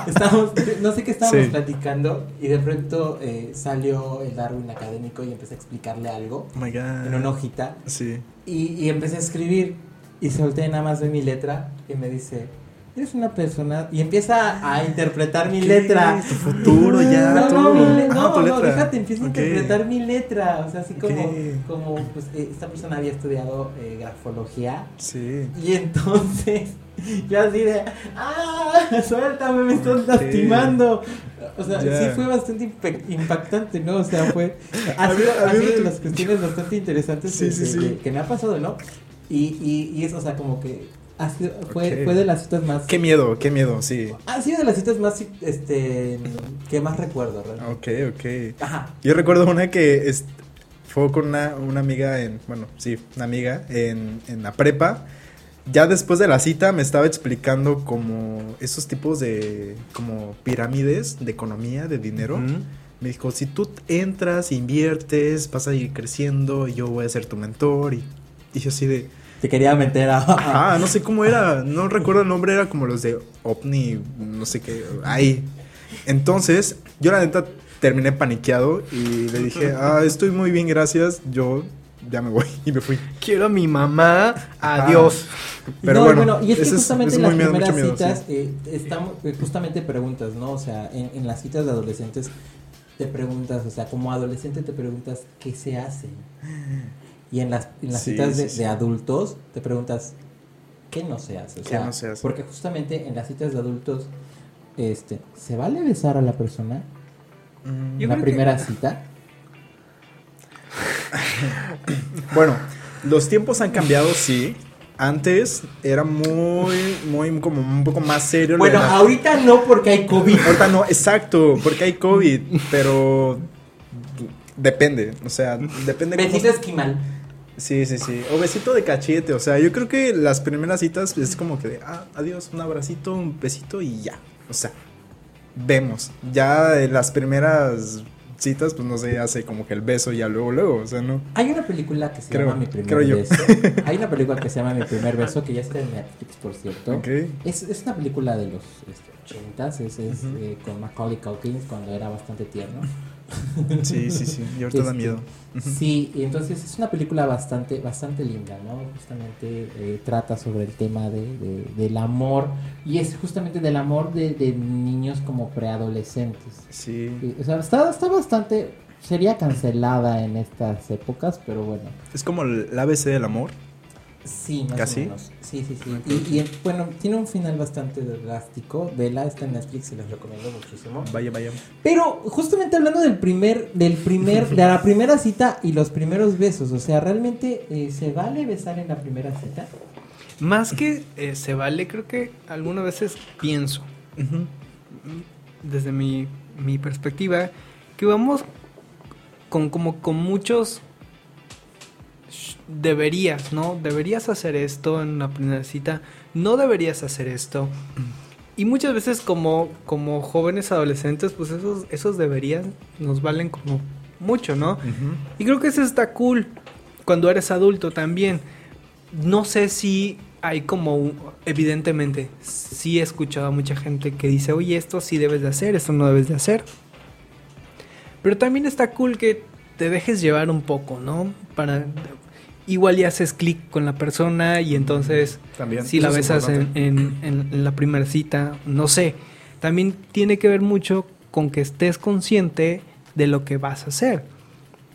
estábamos, no sé qué estábamos Sí. platicando y de pronto eh, salió el Darwin académico y empecé a explicarle algo Oh my god. en una hojita Sí. y, y empecé a escribir y solté nada más de mi letra y me dice, eres una persona y empieza a interpretar mi letra. Tu futuro ya. No, todo. no, mi le- Ah, no, no, déjate, empiezo a interpretar mi letra. O sea, así como, como pues, eh, esta persona había estudiado eh, grafología. Sí. Y entonces, yo así de, ¡ah! Suéltame, me estás lastimando. O sea, sí fue bastante impactante, ¿no? O sea, fue. Ha A mí- sido, a ha mí sido me de las cuestiones bastante interesantes Sí, que, sí, que- sí. que- que me ha pasado, ¿no? Y, y, y eso, o sea, como que ha sido, fue, fue de las citas más. Qué miedo, qué miedo, sí. Ha sido de las citas más, este, que más recuerdo, realmente. Ok, ok. Ajá. Yo recuerdo una que es- fue con una, una amiga en, bueno, sí, una amiga en, en la prepa. Ya después de la cita me estaba explicando como esos tipos de, como pirámides de economía, de dinero. Me dijo, si tú entras, inviertes, vas a ir creciendo, y yo voy a ser tu mentor. Y, y yo así de, Quería meter a. ajá, no sé cómo era, no recuerdo el nombre, era como los de OVNI, no sé qué, ahí. Entonces, yo la neta terminé paniqueado y le dije, ah, estoy muy bien, gracias, yo ya me voy y me fui. Quiero a mi mamá. Adiós. Pero no, bueno, y es que es- justamente es en las miedo, primeras miedo, citas sí. eh, estamos eh, justamente preguntas, ¿no? O sea, en, en las citas de adolescentes te preguntas, o sea, como adolescente te preguntas qué se hace. Y en las, en las Sí, citas de, sí, sí. de adultos te preguntas qué no se hace. O ¿Qué sea, no se hace? Porque justamente en las citas de adultos, este, ¿se vale besar a la persona Mm, en la que- primera cita? Bueno, los tiempos han cambiado, sí. Antes era muy, muy, como un poco más serio. Bueno, la- ahorita no porque hay COVID. Ahorita no, exacto, porque hay COVID, pero depende, o sea, depende cómo- Besito esquimal. Sí, sí, sí. O besito de cachete. O sea, yo creo que las primeras citas es como que de, ah, adiós, un abracito, un besito y ya. O sea, vemos. Ya en las primeras citas, pues no se hace como que el beso ya luego, luego. O sea, no. Hay una película que se Creo- llama Mi primer creo yo. beso. Hay una película que se llama Mi primer beso que ya está en Netflix, por cierto. Ok. Es, es una película de los este, 80s, es, es, eh, con Macaulay Culkin cuando era bastante tierno. Sí, sí, sí. Y ahorita da Este, miedo. Ujú. Sí, y entonces es una película bastante, bastante linda, ¿no? Justamente eh, trata sobre el tema de, de- del amor y es justamente del amor de, de niños como preadolescentes. Sí. Sí, o sea, está, está bastante, sería cancelada en estas épocas, pero bueno. Es como el ABC del amor. Sí, más ¿Casi? o menos. Sí, sí, sí. Y, y, bueno, tiene un final bastante drástico. Vela está en Netflix y les recomiendo muchísimo. Vaya, vaya. Pero justamente hablando del primer, del primer, de la primera cita y los primeros besos, o sea, realmente eh, se vale besar en la primera cita. Más que eh, se vale, creo que algunas veces pienso, desde mi, mi perspectiva, que vamos con como con muchos deberías, ¿no? Deberías hacer esto en una primera cita, no deberías hacer esto. Y muchas veces como, como jóvenes adolescentes, pues esos, esos deberían nos valen como mucho, ¿no? Y creo que eso está cool cuando eres adulto también. No sé si hay como, evidentemente, sí he escuchado a mucha gente que dice, oye, esto sí debes de hacer, esto no debes de hacer. Pero también está cool que te dejes llevar un poco, ¿no? Para igual ya haces clic con la persona y entonces También. si la besas en- en- en la primera cita, no sé. También tiene que ver mucho con que estés consciente de lo que vas a hacer.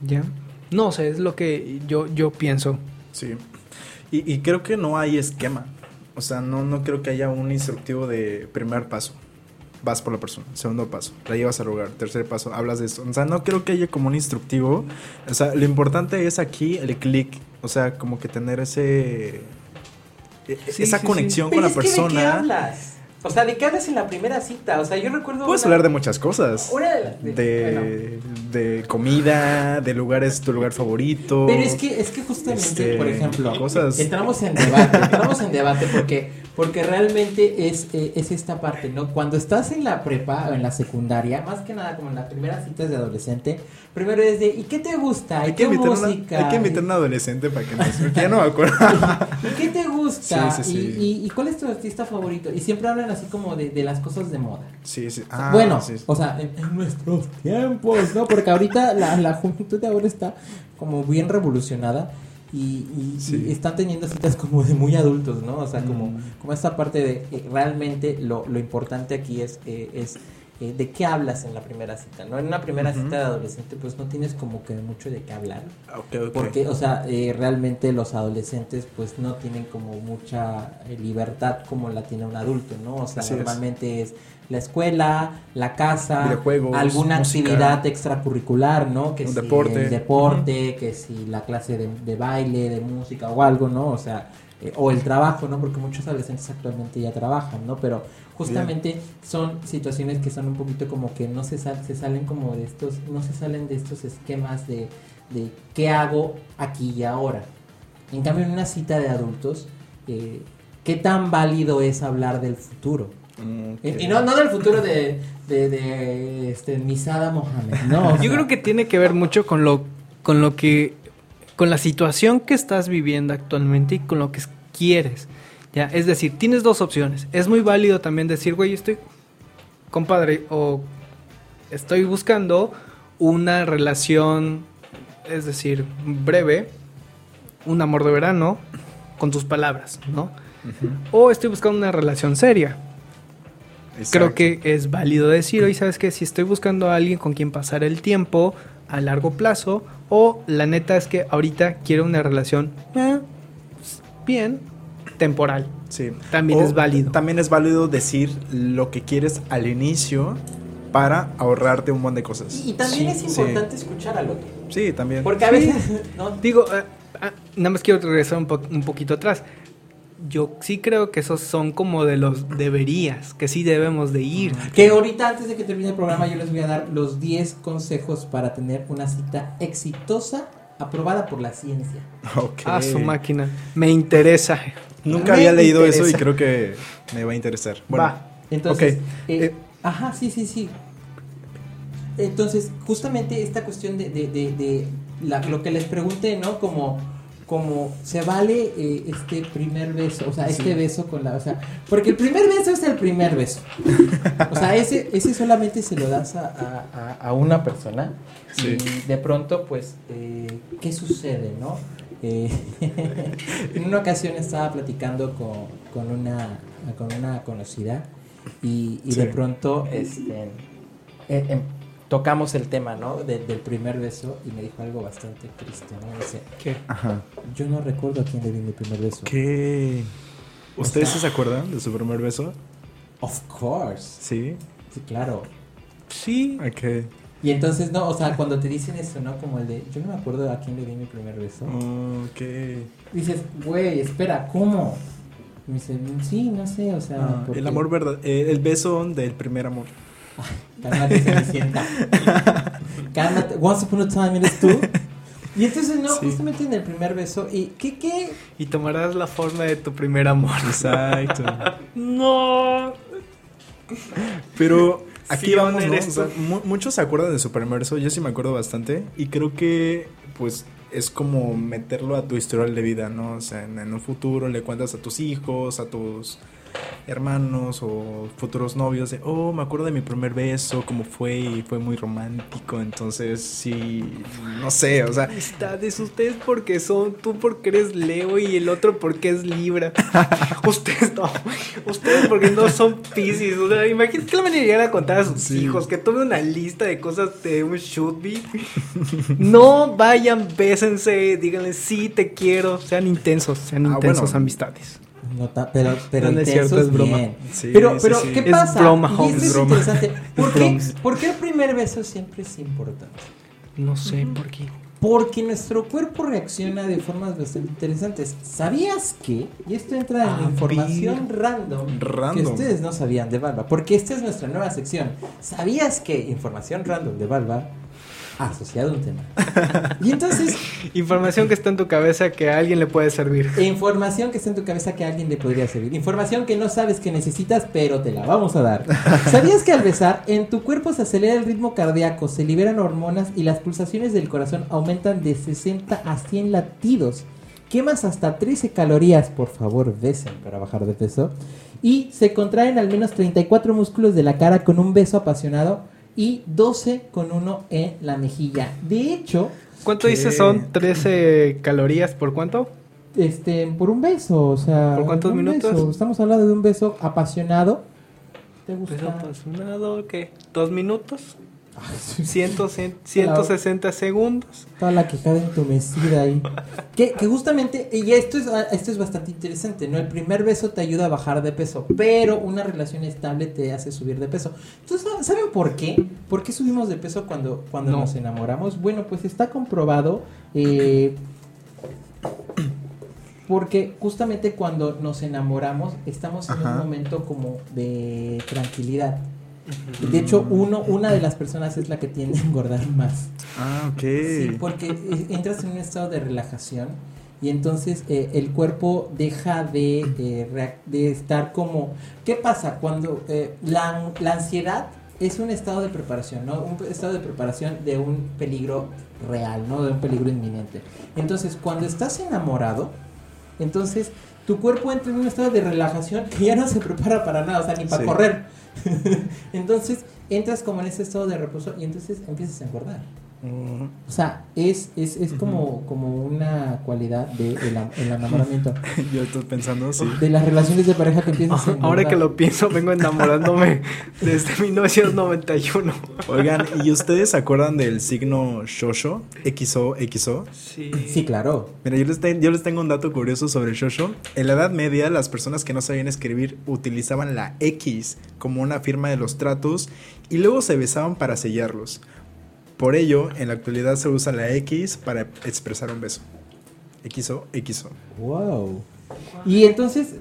¿Ya? No sé, es lo que yo, yo pienso. Sí. Y, y creo que no hay esquema. O sea, no, no creo que haya un instructivo de primer paso. Vas por la persona. Segundo paso. La llevas al lugar. Tercer paso. Hablas de esto. O sea, no creo que haya como un instructivo. O sea, lo importante es aquí el clic. O sea, como que tener ese... e- Sí, esa sí, sí. conexión Pero con es la que ¿De qué persona. hablas? O sea, ¿de qué hablas en la primera cita? O sea, yo recuerdo. Puedes una- hablar de muchas cosas. Una de las. de- De, de comida, de lugares, tu lugar favorito. Pero es que, es que justamente, Este, por ejemplo, cosas- entramos en debate, entramos en debate porque, porque realmente es, eh, es esta parte, ¿no? Cuando estás en la prepa o en la secundaria, más que nada como en las primeras citas de adolescente, primero es de, ¿y qué te gusta? ¿Y Hay que, qué una- música? hay que invitar a un adolescente para que nos... porque ya no me acuerdo. ¿Y qué te gusta? Sí, sí, sí. ¿Y, y, y cuál es tu artista favorito? Y siempre hablan así como de, de las cosas de moda. Sí, sí. Ah, bueno, o sea, en, en nuestros tiempos, ¿no? Porque ahorita la, la juventud de ahora está como bien revolucionada y, y- Sí. y están teniendo citas como de muy adultos, ¿no? O sea, como, Mm. como esta parte de eh, realmente lo, lo importante aquí es, eh, es eh, de qué hablas en la primera cita, ¿no? En una primera cita de adolescente pues no tienes como que mucho de qué hablar. Ok, ok. Porque, o sea, eh, realmente los adolescentes pues no tienen como mucha eh, libertad como la tiene un adulto, ¿no? O sea, Así es. normalmente es. La escuela, la casa, alguna música. actividad extracurricular, ¿no? Que Un si deporte. el deporte, que si la clase de, de baile, de música o algo, ¿no? O sea, eh, o el trabajo, ¿no? Porque muchos adolescentes actualmente ya trabajan, ¿no? Pero justamente son situaciones que son un poquito como que no se, sal- se salen como de estos, no se salen de estos esquemas de, de qué hago aquí y ahora. En cambio, en una cita de adultos, eh, ¿qué tan válido es hablar del futuro? Mm. Y, y no, no del futuro de, de, de, este, Misada Mohamed, no. Yo sea, creo que tiene que ver mucho con lo, con lo que, con la situación que estás viviendo actualmente y con lo que quieres. Ya, es decir, tienes dos opciones. Es muy válido también decir, güey, estoy, compadre, o estoy buscando una relación, es decir, breve, un amor de verano, con tus palabras, ¿no? O estoy buscando una relación seria. Creo que es válido decir, hoy sabes que si estoy buscando a alguien con quien pasar el tiempo a largo plazo, o la neta es que ahorita quiero una relación eh, bien temporal. Sí. También O es válido. También es válido decir lo que quieres al inicio para ahorrarte un montón de cosas. Y, también Sí, es sí. importante escuchar al otro. Sí, también. Porque a Sí. veces. ¿no? Digo, eh, ah, nada más quiero regresar un, po- un poquito atrás. Yo sí creo que esos son como de los deberías, que sí debemos de ir. Que ahorita, antes de que termine el programa, yo les voy a dar los 10 consejos para tener una cita exitosa aprobada por la ciencia. Ok. A su máquina. Me interesa. Nunca Me había leído eso y creo que me va a interesar. Bueno, Va. Entonces, eh, Eh, ajá, sí, sí, sí. Entonces, justamente esta cuestión de, de, de, de la- lo que les pregunté, ¿no? Como, como se vale eh, este primer beso, o sea, este beso con la, o sea, porque el primer beso es el primer beso. O sea, ese, ese solamente se lo das a, a- a- una persona Sí. y de pronto, pues, eh, ¿qué sucede, no? Eh, en una ocasión estaba platicando con, con una, con una conocida y, y de pronto este, em, tocamos el tema, ¿no? De- del primer beso y me dijo algo bastante triste, ¿no? Dice, ¿Qué? Ajá. yo no recuerdo a quién le di mi primer beso. ¿Qué? ¿Ustedes se acuerdan de su primer beso? Of course. Sí. Sí, claro. Sí. Ok. Y entonces, no, o sea, cuando te dicen eso, ¿no? Como el de, yo no me acuerdo a quién le di mi primer beso. Ok. Dices, güey, espera, ¿cómo? Y me dice, sí, no sé, o sea, Ah, el amor verdad, eh, el beso del primer amor. Cálmate, Cenicienta. Cálmate. Once upon a time eres tú. Y entonces, no, Sí. justamente en el primer beso. ¿Y qué, qué? Y tomarás la forma de tu primer amor. Exacto. No. Pero aquí vamos, ¿no? O sea, tú. mu- muchos se acuerdan de Super Inmerso, yo sí me acuerdo bastante. Y creo que, pues, es como meterlo a tu historial de vida, ¿no? O sea, en, en un futuro le cuentas a tus hijos, a tus hermanos o futuros novios de, oh, me acuerdo de mi primer beso, cómo fue y fue muy romántico. Entonces, sí, no sé, o sea, Amistades, ustedes porque son, tú porque eres Leo y el otro porque es Libra. ustedes no, ustedes porque no son Pisces. O sea, imagínate que le van a llegar a contar a sus Sí. hijos que tome una lista de cosas de un should be. no vayan, bésense, díganle sí, te quiero, sean intensos, sean Ah, intensos bueno. amistades. No ta- pero pero No, no es cierto, es broma. bien. Sí, pero, sí, pero sí. ¿qué Es pasa? broma, Holmes, es broma. interesante. ¿Por qué, Bromas. ¿Por qué el primer beso siempre es importante? No sé por qué. Porque nuestro cuerpo reacciona de formas bastante interesantes. ¿Sabías que? Y esto entra en A la información ver. random, que Random. ustedes no sabían de Valva. Porque esta es nuestra nueva sección. ¿Sabías que? Información random de Valva asociado a un tema. Y entonces, Información que está en tu cabeza que a alguien le puede servir. información que está en tu cabeza que a alguien le podría servir. Información que no sabes que necesitas, pero te la vamos a dar. ¿Sabías que al besar, en tu cuerpo se acelera el ritmo cardíaco, se liberan hormonas y las pulsaciones del corazón aumentan de 60 a 100 latidos? Quemas hasta 13 calorías, por favor, besen para bajar de peso. Y se contraen al menos 34 músculos de la cara con un beso apasionado y 12 con uno en la mejilla. De hecho, ¿Cuánto ¿Qué? dice son 13 calorías por cuánto? este, por un beso, o sea, ¿Por cuántos minutos? beso. Estamos hablando de un beso apasionado. ¿Te Beso gusta? apasionado, ¿qué? ¿Dos minutos? Ay, sí, 100, 100, 160 segundos. Toda la quejada entumecida ahí. que, que justamente, y esto es, esto es bastante interesante, ¿no? El primer beso te ayuda a bajar de peso, pero una relación estable te hace subir de peso. Entonces, ¿saben por qué? ¿Por qué subimos de peso cuando, cuando No. nos enamoramos? Bueno, pues está comprobado. eh, porque justamente cuando nos enamoramos estamos en Ajá. un momento como de tranquilidad. De hecho, uno, una de las personas es la que tiende a engordar más. Ah, ok. Sí, porque eh, entras en un estado de relajación y entonces eh, el cuerpo deja de, eh, de estar como... ¿Qué pasa cuando eh, la, la ansiedad es un estado de preparación, ¿no? Un estado de preparación de un peligro real, ¿no? De un peligro inminente. Entonces, cuando estás enamorado, entonces tu cuerpo entra en un estado de relajación que ya no se prepara para nada, o sea, ni para Sí. correr. entonces, entras como en ese estado de reposo y entonces empiezas a engordar. Mm, O sea, es, es, es como, como una cualidad del de el, el enamoramiento. Yo estoy pensando, sí. De las relaciones de pareja que empiezas a Ahora que lo pienso, vengo enamorándome desde 1991. Oigan, ¿y ustedes se acuerdan del signo Shosho? XO, XO. Sí. Sí, claro. Mira, yo les, ten- yo les tengo un dato curioso sobre el Shosho. En la Edad Media, las personas que no sabían escribir utilizaban la X como una firma de los tratos y luego se besaban para sellarlos. Por ello, en la actualidad se usa la X para expresar un beso. XO, XO. Wow. Y entonces,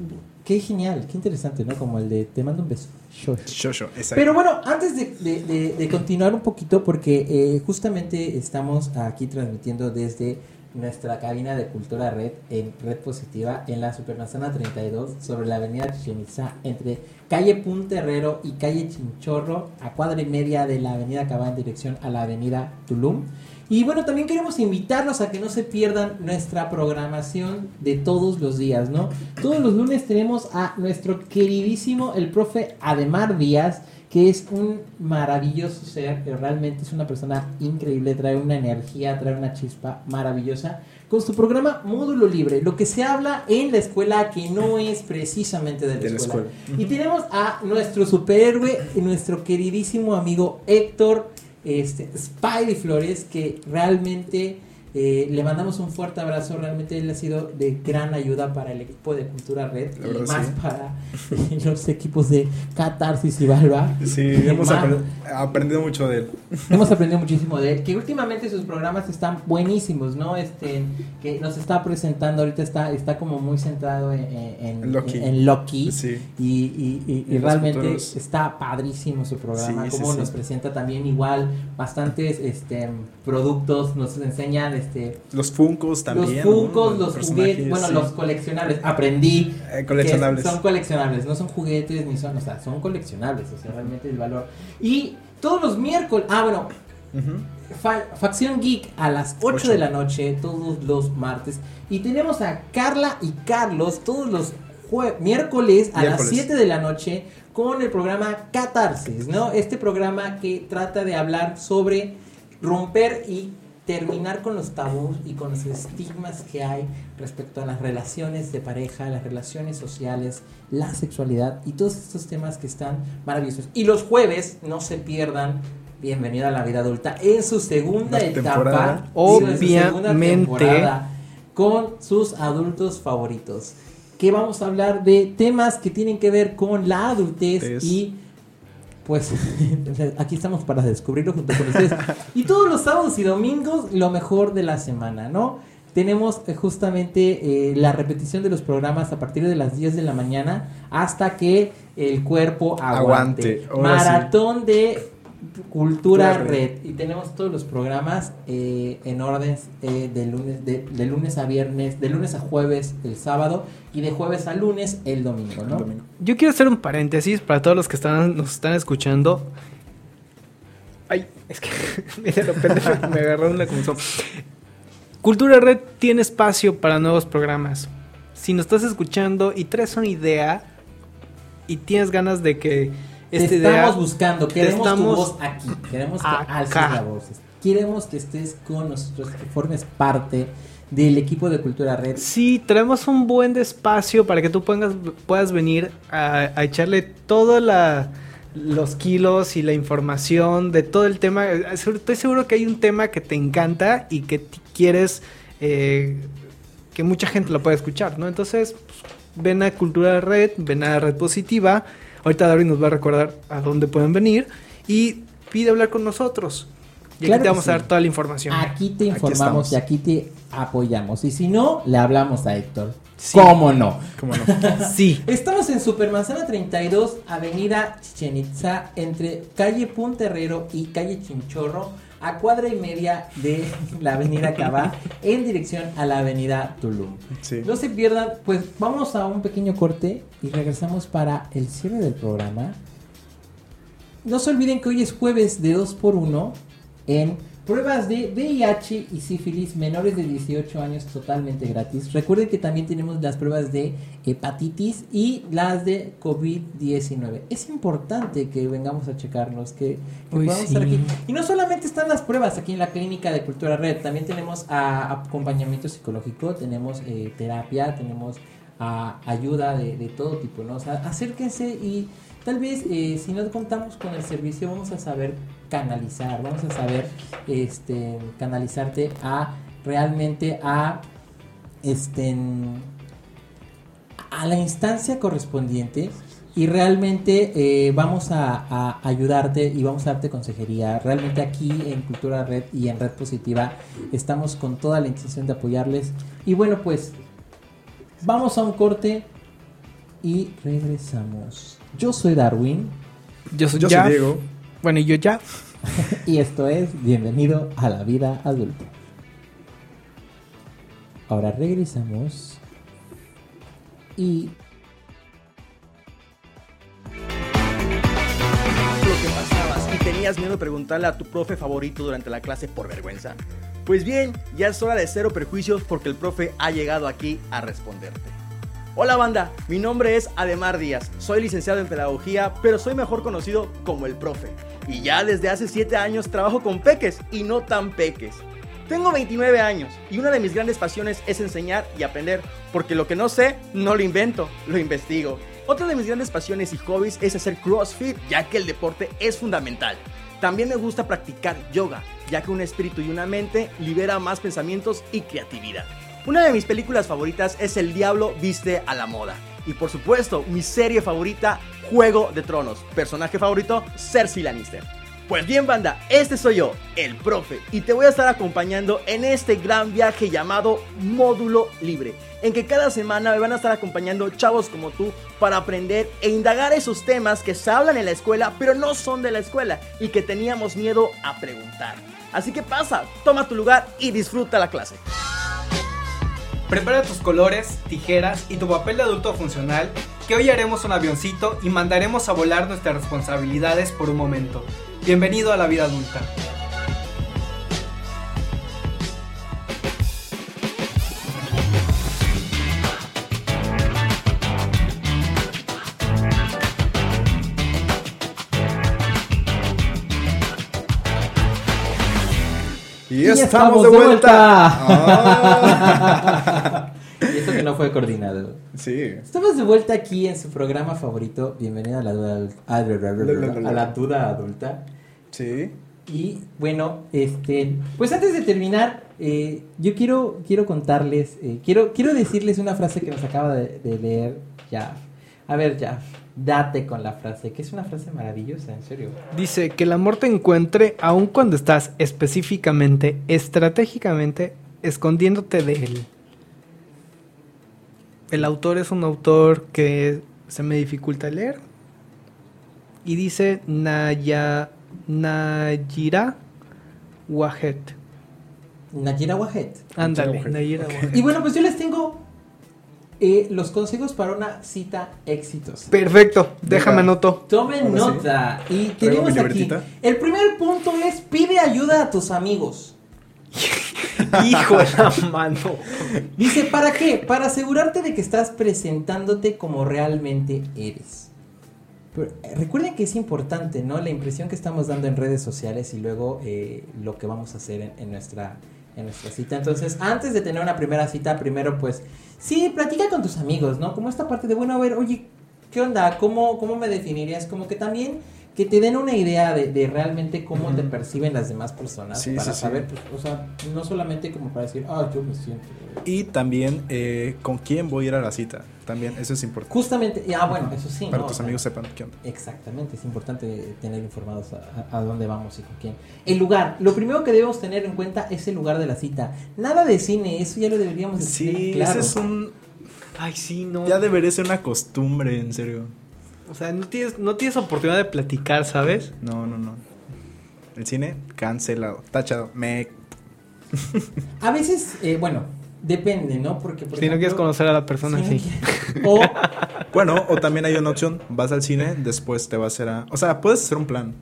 qué genial, qué interesante, ¿no? Como el de te mando un beso. Shosh. Shosho, exacto. Pero bueno, antes de, de- de- de continuar un poquito, porque eh, justamente estamos aquí transmitiendo desde nuestra cabina de Cultura Red en Red Positiva en la Supermanzana 32 sobre la avenida Chichen Itzá entre calle Punterrero y calle Chinchorro a cuadra y media de la avenida Cabá en dirección a la avenida Tulum. Y bueno, también queremos invitarlos a que no se pierdan nuestra programación de todos los días, ¿no? Todos los lunes tenemos a nuestro queridísimo, el profe Ademar Díaz, que es un maravilloso ser, que realmente es una persona increíble, trae una energía, trae una chispa maravillosa, con su programa Módulo Libre, lo que se habla en la escuela que no es precisamente de la, De la escuela. escuela. Y tenemos a nuestro superhéroe, nuestro queridísimo amigo Héctor este, Spidey Flores, que realmente eh, le mandamos un fuerte abrazo. Realmente él ha sido de gran ayuda para el equipo de Cultura Red y más sí. para los equipos de Catarsis y Balba. Sí, Y hemos aprendido mucho de él. Hemos aprendido muchísimo de él, que últimamente sus programas están buenísimos, ¿no? Este, que nos está presentando ahorita está, está como muy centrado en, en, Loki. en Loki. Sí. Y, realmente futuros. está padrísimo su programa, como nos presenta también igual bastantes este, productos, nos enseñan este Los Funcos también. los ¿no? Funkos, los juguetes, bueno, sí. los coleccionables. Aprendí Eh, coleccionables. que son coleccionables, no son juguetes ni son, o sea, son coleccionables, o sea, realmente el valor. Y todos los miércoles, ah, bueno. Fa- Facción Geek a las 8 Ocho. de la noche, todos los martes. Y tenemos a Carla y Carlos todos los miércoles a las Miércoles. 7 de la noche con el programa Catarsis, ¿no? Este programa que trata de hablar sobre romper y terminar con los tabús y con los estigmas que hay respecto a las relaciones de pareja, las relaciones sociales, la sexualidad y todos estos temas que están maravillosos. Y los jueves, no se pierdan, bienvenida a la vida adulta en su segunda etapa, Obviamente. temporada, con sus adultos favoritos. Que vamos a hablar de temas que tienen que ver con la adultez Es- y pues aquí estamos para descubrirlo junto con ustedes. Y todos los sábados y domingos, lo mejor de la semana, ¿no? Tenemos eh, justamente eh, la repetición de los programas a partir de las 10 de la mañana hasta que el cuerpo aguante. Aguante, ahora sí. Maratón de Cultura Red. Y tenemos todos los programas eh, en orden eh, de, lunes, de, de lunes a viernes, de lunes a jueves el sábado y de jueves a lunes el domingo, ¿no? Domingo. Yo quiero hacer un paréntesis para todos los que están, nos están escuchando. Ay, es que me, agarró una comezón. Cultura Red tiene espacio para nuevos programas. Si nos estás escuchando y traes una idea y tienes ganas de que Te esta estamos buscando, queremos estamos tu voz aquí, queremos que acá. alces la voz. Queremos que estés con nosotros, que formes parte del equipo de Cultura Red. Sí, traemos un buen espacio para que tú puedas, puedas venir a, a echarle todos los kilos y la información de todo el tema. Estoy seguro que hay un tema que te encanta y que quieres eh, que mucha gente lo pueda escuchar, ¿no? Entonces, pues, ven a Cultura Red, ven a Red Positiva. Ahorita David nos va a recordar a dónde pueden venir y pide hablar con nosotros. Y Claro aquí te vamos a dar toda la información. Aquí te Aquí informamos estamos. y aquí te apoyamos. Y si no, le hablamos a Héctor. Sí. ¿Cómo no? ¿Cómo no? Sí. Estamos en Supermanzana 32, Avenida Chichen Itza, entre calle Punterrero y calle Chinchorro, a cuadra y media de la Avenida Cabá, en dirección a la Avenida Tulum. Sí. No se pierdan, pues vamos a un pequeño corte y regresamos para el cierre del programa. No se olviden que hoy es jueves de 2x1 en pruebas de VIH y sífilis menores de 18 años totalmente gratis. Recuerden que también tenemos las pruebas de hepatitis y las de COVID-19. Es importante que vengamos a checarnos, que, que Uy, podamos sí. estar aquí. Y no solamente están las pruebas aquí en la clínica de Cultura Red, también tenemos a- acompañamiento psicológico, tenemos eh, terapia, tenemos a ayuda de, de todo tipo, ¿no? O sea, acérquense y tal vez eh, si no contamos con el servicio vamos a saber canalizar, vamos a saber este canalizarte a realmente a este a la instancia correspondiente y realmente eh, vamos a, a ayudarte y vamos a darte consejería. Realmente aquí en Cultura Red y en Red Positiva estamos con toda la intención de apoyarles. Y bueno, pues vamos a un corte y regresamos. Yo soy Darwin Yo soy, Yo soy Diego. Bueno, y yo ya. y esto es Bienvenido a la vida adulta. Ahora regresamos y lo que pasabas y tenías miedo de preguntarle a tu profe favorito durante la clase por vergüenza? Pues bien, ya es hora de cero prejuicios porque el profe ha llegado aquí a responderte. Hola banda, mi nombre es Ademar Díaz, soy licenciado en pedagogía, pero soy mejor conocido como el profe. Y ya desde hace 7 años trabajo con peques y no tan peques. Tengo 29 años y una de mis grandes pasiones es enseñar y aprender, porque lo que no sé, no lo invento, lo investigo. Otra de mis grandes pasiones y hobbies es hacer CrossFit, ya que el deporte es fundamental. También me gusta practicar yoga, ya que un espíritu y una mente libera más pensamientos y creatividad. Una de mis películas favoritas es El Diablo Viste a la Moda. Y por supuesto, mi serie favorita, Juego de Tronos. Personaje favorito, Cersei Lannister. Pues bien, banda, este soy yo, el profe, y te voy a estar acompañando en este gran viaje llamado Módulo Libre, en que cada semana me van a estar acompañando chavos como tú para aprender e indagar esos temas que se hablan en la escuela, pero no son de la escuela y que teníamos miedo a preguntar. Así que pasa, toma tu lugar y disfruta la clase. Prepara tus colores, tijeras y tu papel de adulto funcional, que hoy haremos un avioncito y mandaremos a volar nuestras responsabilidades por un momento. Bienvenido a la vida adulta. Y, estamos, de vuelta. Ah. Y eso que no fue coordinado. sí. Estamos de vuelta aquí en su programa favorito. Bienvenido a la duda, adul- a la duda adulta. Sí. Y bueno, este, pues antes de terminar, eh, yo quiero, quiero contarles, eh, quiero, quiero decirles una frase que nos acaba de, de leer Jaf. A ver, Jaf, date con la frase, que es una frase maravillosa, en serio. Dice que el amor te encuentre aun cuando estás específicamente, estratégicamente, escondiéndote de él. El autor es un autor que se me dificulta leer. Y dice Naya, Nayira Wahed. Nayira Wahed. Ándale. Nayira Wahed. Y bueno, pues yo les tengo eh, los consejos para una cita exitosa. Perfecto, déjame anoto. Tomen Ahora sí. nota. Y tenemos aquí. El primer punto es pide ayuda a tus amigos. Hijo de la mano. Dice, ¿para qué? Para asegurarte de que estás presentándote como realmente eres. Pero, eh, recuerden que es importante, ¿no? La impresión que estamos dando en redes sociales y luego eh, lo que vamos a hacer en, en nuestra, nuestra cita. Entonces, antes de tener una primera cita, primero pues, sí, platica con tus amigos, ¿no? Como esta parte de, bueno, a ver, oye, ¿qué onda? ¿Cómo, cómo me definirías? Como que también que te den una idea de, de realmente cómo te perciben las demás personas Sí, para sí, sí. saber, pues, o sea, no solamente como para decir, ah, yo me siento... Y también eh, con quién voy a ir a la cita. También eso es importante. Justamente, ah, bueno, eso sí. Para ¿no? que tus O sea, amigos sepan qué onda. Exactamente, es importante tener informados a, dónde vamos y con quién. El lugar, lo primero que debemos tener en cuenta es el lugar de la cita. Nada de cine, eso ya lo deberíamos de tener Sí, claro. ese es un... Ay, sí, no. Ya debería ser una costumbre, en serio. O sea, no tienes, no tienes oportunidad de platicar, ¿sabes? No, no, no. El cine, cancelado. Tachado. Me... A veces, eh, bueno, depende, ¿no? Porque, por si no quieres conocer a la persona, sí. quieres- O, Bueno, o también hay una opción. Vas al cine, después te vas a hacer a... O sea, puedes hacer un plan.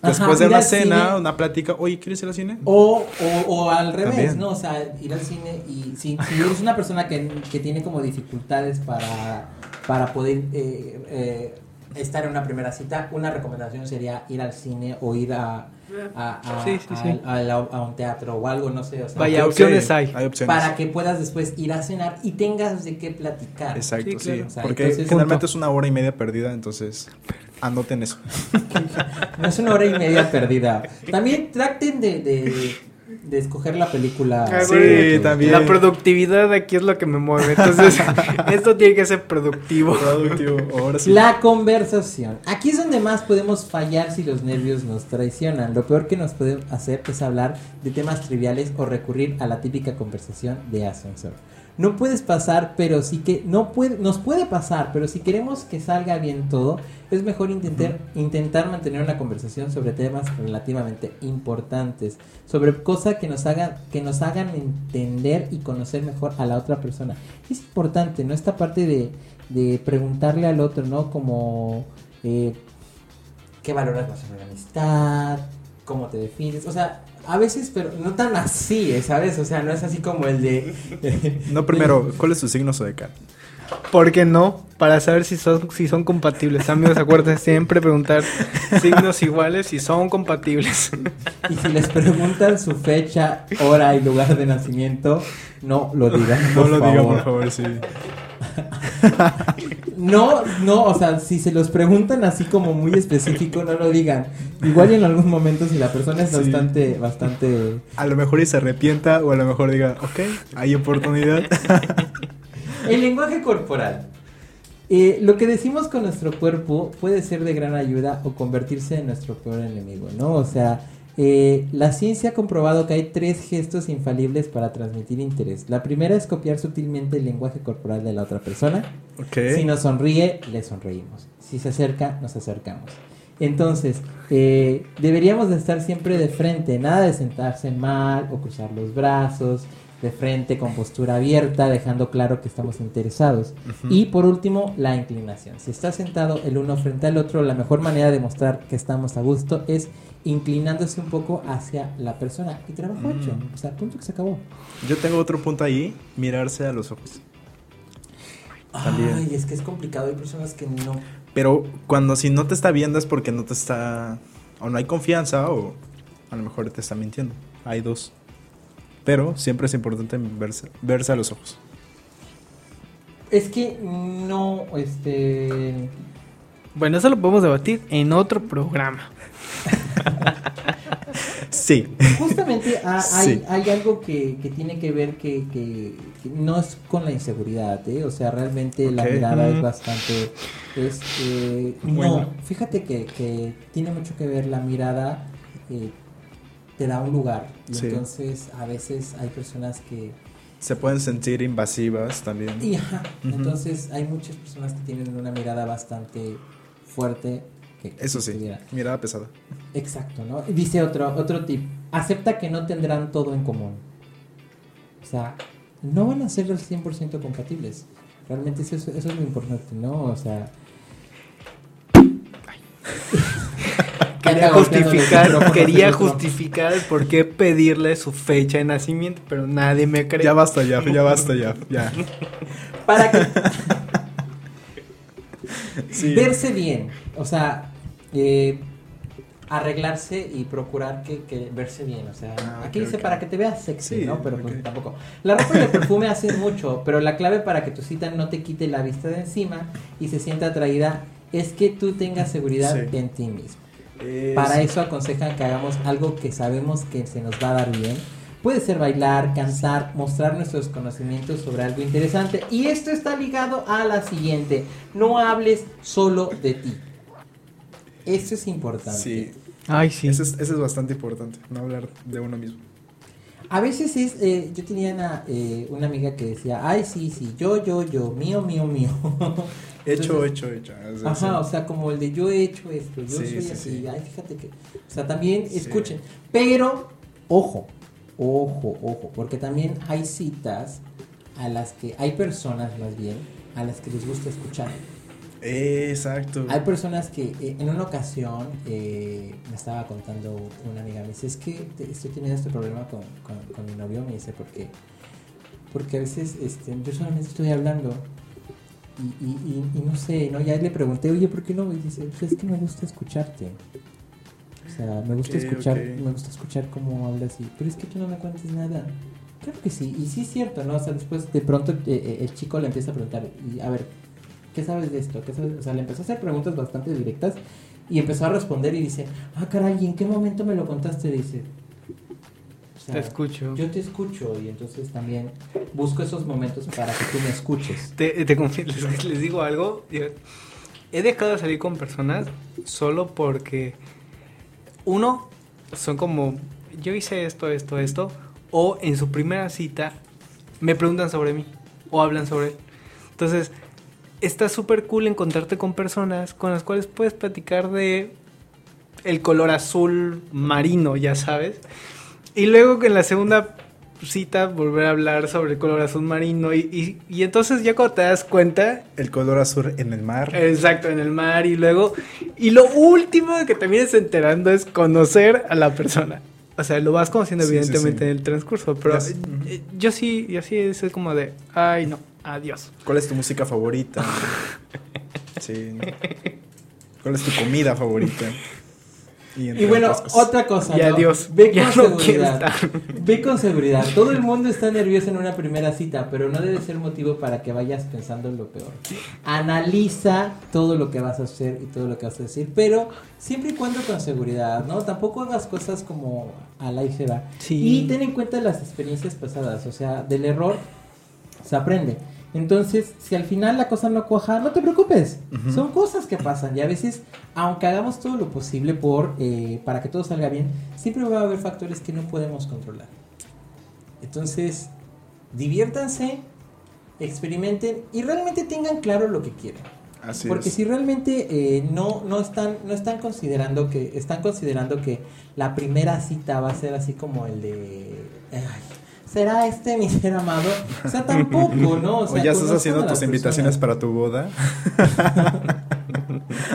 Ajá, Después de una cena, cine. una plática. Oye, ¿quieres ir al cine? o, o, o al revés, También. ¿no? O sea, ir al cine y si, si eres una persona que, que tiene como dificultades para, para poder eh, eh, estar en una primera cita, una recomendación sería ir al cine o ir a, a, a- Sí, sí, sí. a- a la- a un teatro o algo, no sé. O sea, Vaya, opciones hay. Hay opciones. para que puedas después ir a cenar y tengas de qué platicar. Exacto, Sí, sí. claro. O sea, Porque entonces- generalmente Punto. es una hora y media perdida, entonces anoten eso. No es una hora y media perdida. También traten de, de, de escoger la película. Ah, Sí, también. La productividad aquí es lo que me mueve. Entonces, esto tiene que ser productivo. Productivo, ahora sí. La conversación. Aquí es donde más podemos fallar si los nervios nos traicionan. Lo peor que nos puede hacer es hablar de temas triviales o recurrir a la típica conversación de ascensor. No puedes pasar, pero sí que no puede, nos puede pasar, pero si queremos que salga bien todo, es mejor intentar, intentar mantener una conversación sobre temas relativamente importantes, sobre cosas que nos hagan, que nos hagan entender y conocer mejor a la otra persona. Es importante, ¿no? Esta parte de, de preguntarle al otro, ¿no? Como eh, qué valoras más en una amistad, cómo te defines, o sea, a veces, pero no tan así, ¿eh? ¿sabes? O sea, no es así como el de... No, primero, ¿cuál es tu signo zodiacal? ¿Por qué no? Para saber si son, si son compatibles. Amigos, acuérdense siempre preguntar signos iguales si son compatibles. Y si les preguntan su fecha, hora y lugar de nacimiento, no lo digan. No por lo digan, favor. por favor, sí. No, no, o sea, si se los preguntan así como muy específico, no lo digan. Igual y en algún momento si la persona es Sí. bastante, bastante... A lo mejor y se arrepienta o a lo mejor diga, ok, hay oportunidad. El lenguaje corporal. Eh, lo que decimos con nuestro cuerpo puede ser de gran ayuda o convertirse en nuestro peor enemigo, ¿no? O sea, eh, la ciencia ha comprobado que hay tres gestos infalibles para transmitir interés. La primera es copiar sutilmente el lenguaje corporal de la otra persona. ok. Si nos sonríe, le sonreímos. Si se acerca, nos acercamos. Entonces, eh, deberíamos de estar siempre de frente, nada de sentarse mal o cruzar los brazos, de frente con postura abierta, dejando claro que estamos interesados. Y por último, la inclinación. Si está sentado el uno frente al otro, la mejor manera de mostrar que estamos a gusto es inclinándose un poco hacia la persona. Y trabajo Mm. hecho. O sea, punto que se acabó. Yo tengo otro punto ahí, mirarse a los ojos. También. Ay, es que es complicado. Hay personas que no. Pero cuando si no te está viendo es porque no te está... O no hay confianza o a lo mejor te está mintiendo. Hay dos. Pero siempre es importante verse, verse a los ojos. Es que no, este. Bueno, eso lo podemos debatir en otro programa. Sí. Justamente ha- hay, Sí. hay algo que, que tiene que ver que, que- que no es con la inseguridad, ¿eh? O sea, realmente la mirada es bastante... Es, eh, Bueno. No, fíjate que, que tiene mucho que ver la mirada, eh, te da un lugar. Y Sí. entonces a veces hay personas que... Se pueden sentir invasivas también. Y, ajá, entonces hay muchas personas que tienen una mirada bastante fuerte. Que, Eso sí, tuviera- mirada pesada. Exacto, ¿no? Dice otro, otro tip, acepta que no tendrán todo en común. O sea, no van a ser al 100% compatibles. Realmente eso, es- eso es lo importante, ¿no? O sea... Quería justificar, quería justificar el por qué pedirle su fecha de nacimiento, pero nadie me cree. Ya basta, ya, ya basta, ya. ya. Para que Sí. verse bien, o sea, eh, arreglarse y procurar que, que verse bien, o sea, Ah, aquí dice para que te veas sexy, Sí, ¿no? Pero pues tampoco. La ropa y el perfume hacen mucho, pero la clave para que tu cita no te quite la vista de encima y se sienta atraída es que tú tengas seguridad Sí. en ti mismo. Es- Para eso aconsejan que hagamos algo que sabemos que se nos va a dar bien. Puede ser bailar, cantar, mostrar nuestros conocimientos sobre algo interesante. Y esto está ligado a la siguiente. No hables solo de ti. Eso es importante. Sí, Ay, sí. Eso es, eso es bastante importante, no hablar de uno mismo. A veces es, eh, yo tenía una, eh, una amiga que decía, ay, sí, sí, yo, yo, yo, mío, mío, mío. Hecho, hecho, hecho. Decir, Ajá, o sea, como el de yo he hecho esto, yo Sí, soy sí, así, sí. ay, fíjate que, o sea, también escuchen, pero, ojo, ojo, ojo, porque también hay citas a las que, hay personas más bien, a las que les gusta escuchar. Exacto. Hay personas que eh, en una ocasión eh, me estaba contando una amiga, me dice, es que te- estoy teniendo este problema con, con- con mi novio, me dice, porque porque a veces este, yo solamente estoy hablando y, y, y- y no sé, ¿no? Ya le pregunté, oye, ¿por qué no? Y dice, pues es que me gusta escucharte. O sea, me gusta escuchar, me gusta escuchar cómo hablas y, pero es que tú no me cuentes nada. Claro que sí, y sí es cierto, ¿no? O sea, después de pronto eh, eh, el chico le empieza a preguntar, y a ver, ¿qué sabes de esto? ¿Qué sabes? O sea, le empezó a hacer preguntas bastante directas y empezó a responder y dice, ah, caray, ¿y en qué momento me lo contaste? Dice, sea, Te escucho. Yo te escucho y entonces también busco esos momentos para que tú me escuches. Te, te les, les digo algo. He dejado de salir con personas solo porque, uno, son como, yo hice esto, esto, esto, o en su primera cita me preguntan sobre mí o hablan sobre él. Entonces, está súper cool encontrarte con personas con las cuales puedes platicar de el color azul marino, ya sabes. Y luego que en la segunda cita volver a hablar sobre el color azul marino y, y, y entonces ya cuando te das cuenta, El color azul en el mar. exacto, en el mar y luego... Y lo último que te vienes enterando es conocer a la persona. O sea, lo vas conociendo Sí, evidentemente sí. en el transcurso, pero eh, yo sí, yo sí es como de, ay no, adiós. ¿Cuál es tu música favorita? Sí. ¿no? ¿Cuál es tu comida favorita? Entre Y bueno, otras cosas. otra cosa. Y ¿no? adiós. Ve Ya con no seguridad. Ve con seguridad. Todo el mundo está nervioso en una primera cita, pero no debe ser motivo para que vayas pensando en lo peor. Analiza todo lo que vas a hacer y todo lo que vas a decir, pero siempre y cuando con seguridad, ¿no? Tampoco hagas cosas como a la y se va. Sí. Y ten en cuenta las experiencias pasadas, o sea, del error se aprende. Entonces, si al final la cosa no cuaja, no te preocupes. Son cosas que pasan y a veces, aunque hagamos todo lo posible por eh, para que todo salga bien, siempre va a haber factores que no podemos controlar. Entonces, diviértanse, experimenten y realmente tengan claro lo que quieren. Así Porque es. si realmente eh, no, no están, no están considerando que, están considerando que la primera cita va a ser así como el de ay, ¿será este mi ser amado? O sea, tampoco, ¿no? O, sea, ya estás haciendo tus invitaciones para tu boda.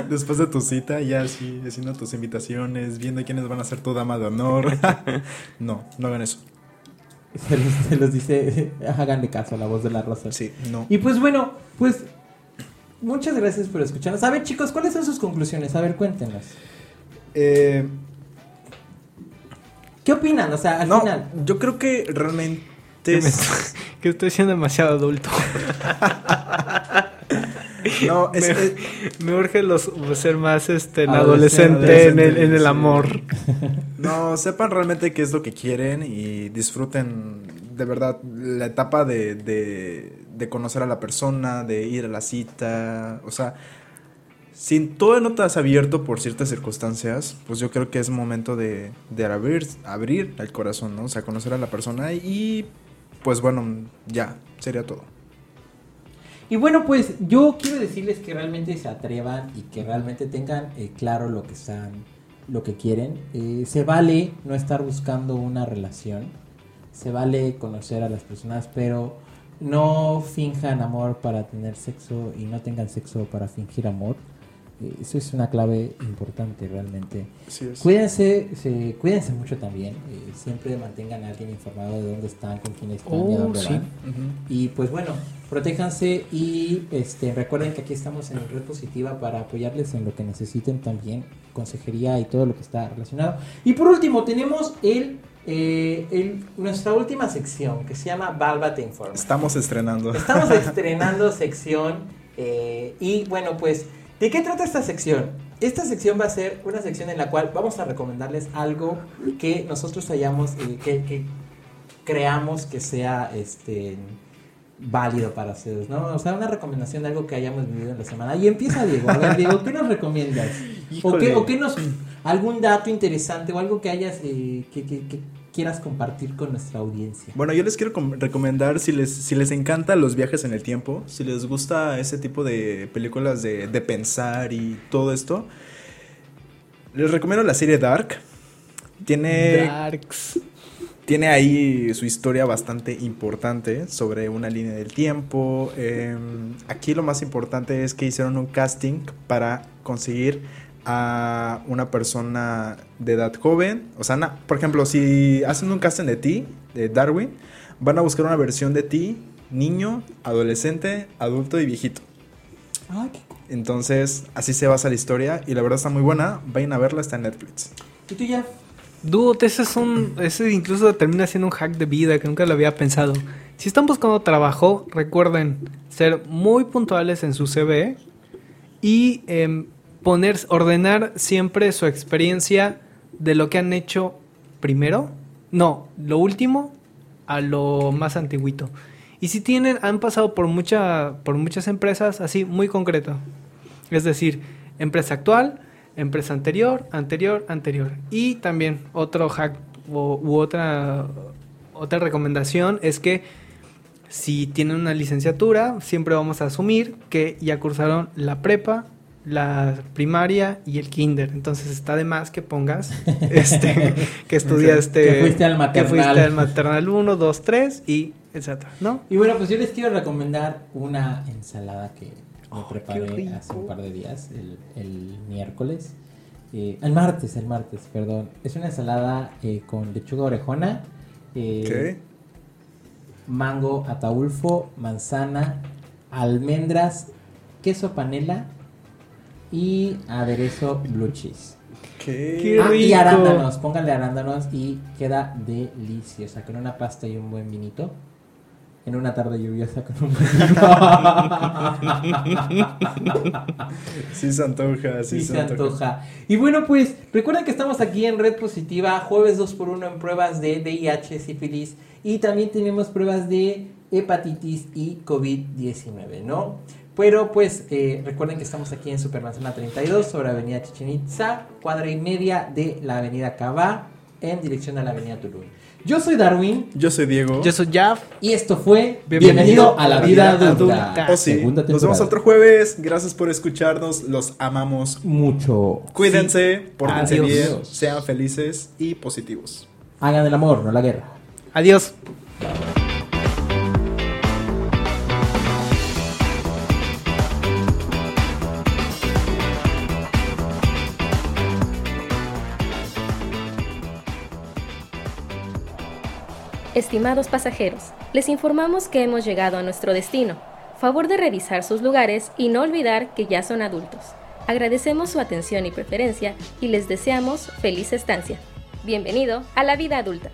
Después de tu cita, ya así, haciendo tus invitaciones, viendo quiénes van a ser tu dama de honor. no, no hagan eso. Se los, se los dice, háganle caso a la voz de la rosa. Sí, no. Y pues bueno, pues muchas gracias por escucharnos. A ver, chicos, ¿cuáles son sus conclusiones? A ver, cuéntenos. Eh, ¿Qué opinan? O sea, al no, final. yo creo que realmente Que, es- estoy- que estoy siendo demasiado adulto. No, es, me, es- me urge los, ser más este, Adolescente, adolescente en el, en el amor. No, sepan realmente qué es lo que quieren y disfruten de verdad la etapa de, de, de conocer a la persona, de ir a la cita. O sea, si tú no te has abierto por ciertas circunstancias, pues yo creo que es momento de, abrir, abrir el corazón, ¿no? O sea, conocer a la persona y pues bueno, ya, sería todo. Y bueno, pues yo quiero decirles que realmente se atrevan y que realmente tengan eh, claro lo que están, lo que quieren. Eh, se vale no estar buscando una relación, se vale conocer a las personas, pero no finjan amor para tener sexo y no tengan sexo para fingir amor. Eso es una clave importante realmente. Cuídense, se- cuídense mucho también. eh, siempre mantengan a alguien informado de dónde están, con quién están y a Oh, dónde sí. van. Y pues bueno, protéjanse y este recuerden que aquí estamos en Red Positiva para apoyarles en lo que necesiten también, consejería y todo lo que está relacionado. Y por último tenemos el, eh, el- nuestra última sección que se llama Valva te informa. Estamos estrenando. Estamos estrenando sección eh, y bueno pues, ¿de qué trata esta sección? Esta sección va a ser una sección en la cual vamos a recomendarles algo que nosotros hayamos, eh, que, que creamos que sea este válido para ustedes, ¿no? O sea, una recomendación de algo que hayamos vivido en la semana. Y empieza Diego. A ver, Diego, ¿qué nos recomiendas? ¿O qué, o qué nos... algún dato interesante o algo que hayas, eh, que, que- que quieras compartir con nuestra audiencia? Bueno, yo les quiero com- recomendar si les, si les encantan los viajes en el tiempo, si les gusta ese tipo de películas de, de pensar y todo esto, les recomiendo la serie Dark. Tiene, Darks. tiene ahí su historia bastante importante sobre una línea del tiempo. Eh, aquí lo más importante es que hicieron un casting para conseguir a una persona de edad joven. O sea, na- por ejemplo, si hacen un casting de ti, de Darwin, van a buscar una versión de ti, niño, adolescente, adulto y viejito. Ay, qué Entonces, así se basa la historia y la verdad está muy buena. Vayan a verla, está en Netflix. ¿Y tú ya? Dude, ese es un. Ese incluso termina siendo un hack de vida que nunca lo había pensado. Si están buscando trabajo, recuerden ser muy puntuales en su CV y em, poner, ordenar siempre su experiencia de lo que han hecho primero. No, lo último a lo más antiguito. Y si tienen, han pasado por mucha, por muchas empresas, así muy concreto. Es decir, empresa actual, empresa anterior, anterior, anterior. Y también otro hack o- u otra, otra recomendación es que si tienen una licenciatura, siempre vamos a asumir que ya cursaron la prepa, la primaria y el kinder. Entonces está de más que pongas este, que estudiaste. Que fuiste al Que fuiste maternal. al maternal 1, 2, 3 y etcétera, ¿no? Y bueno, pues yo les quiero recomendar una ensalada que me Oh, qué preparé hace un par de días, el, el miércoles. Eh, el martes, el martes, perdón. Es una ensalada eh, con lechuga orejona, eh, mango ataulfo, manzana, almendras, queso panela y aderezo blue cheese. Qué Ah, y rico. arándanos, pónganle arándanos y queda deliciosa. Con una pasta y un buen vinito. En una tarde lluviosa con un buen vino. Sí se antoja, sí, Sí, se antoja. Y bueno, pues recuerden que estamos aquí en Red Positiva, jueves 2x1 en pruebas de VIH, sífilis y también tenemos pruebas de hepatitis y COVID-19, ¿no? Pero pues eh, recuerden que estamos aquí en Supermanzana 32 sobre Avenida Chichen Itza, cuadra y media de la Avenida Cabá en dirección a la Avenida Tulum. Yo soy Darwin Yo soy Diego. Yo soy Jaf. y esto fue Bienvenido Bienvenido, a la vida adulta. adulta. Oh, sí. Segunda Nos vemos temporada. otro jueves. Gracias por escucharnos. Los amamos. Mucho. Cuídense, pórtense Adiós. bien, sean felices y positivos. Hagan el amor, no la guerra. Adiós. Estimados pasajeros, les informamos que hemos llegado a nuestro destino. Favor de revisar sus lugares y no olvidar que ya son adultos. Agradecemos su atención y preferencia y les deseamos feliz estancia. Bienvenido a la vida adulta.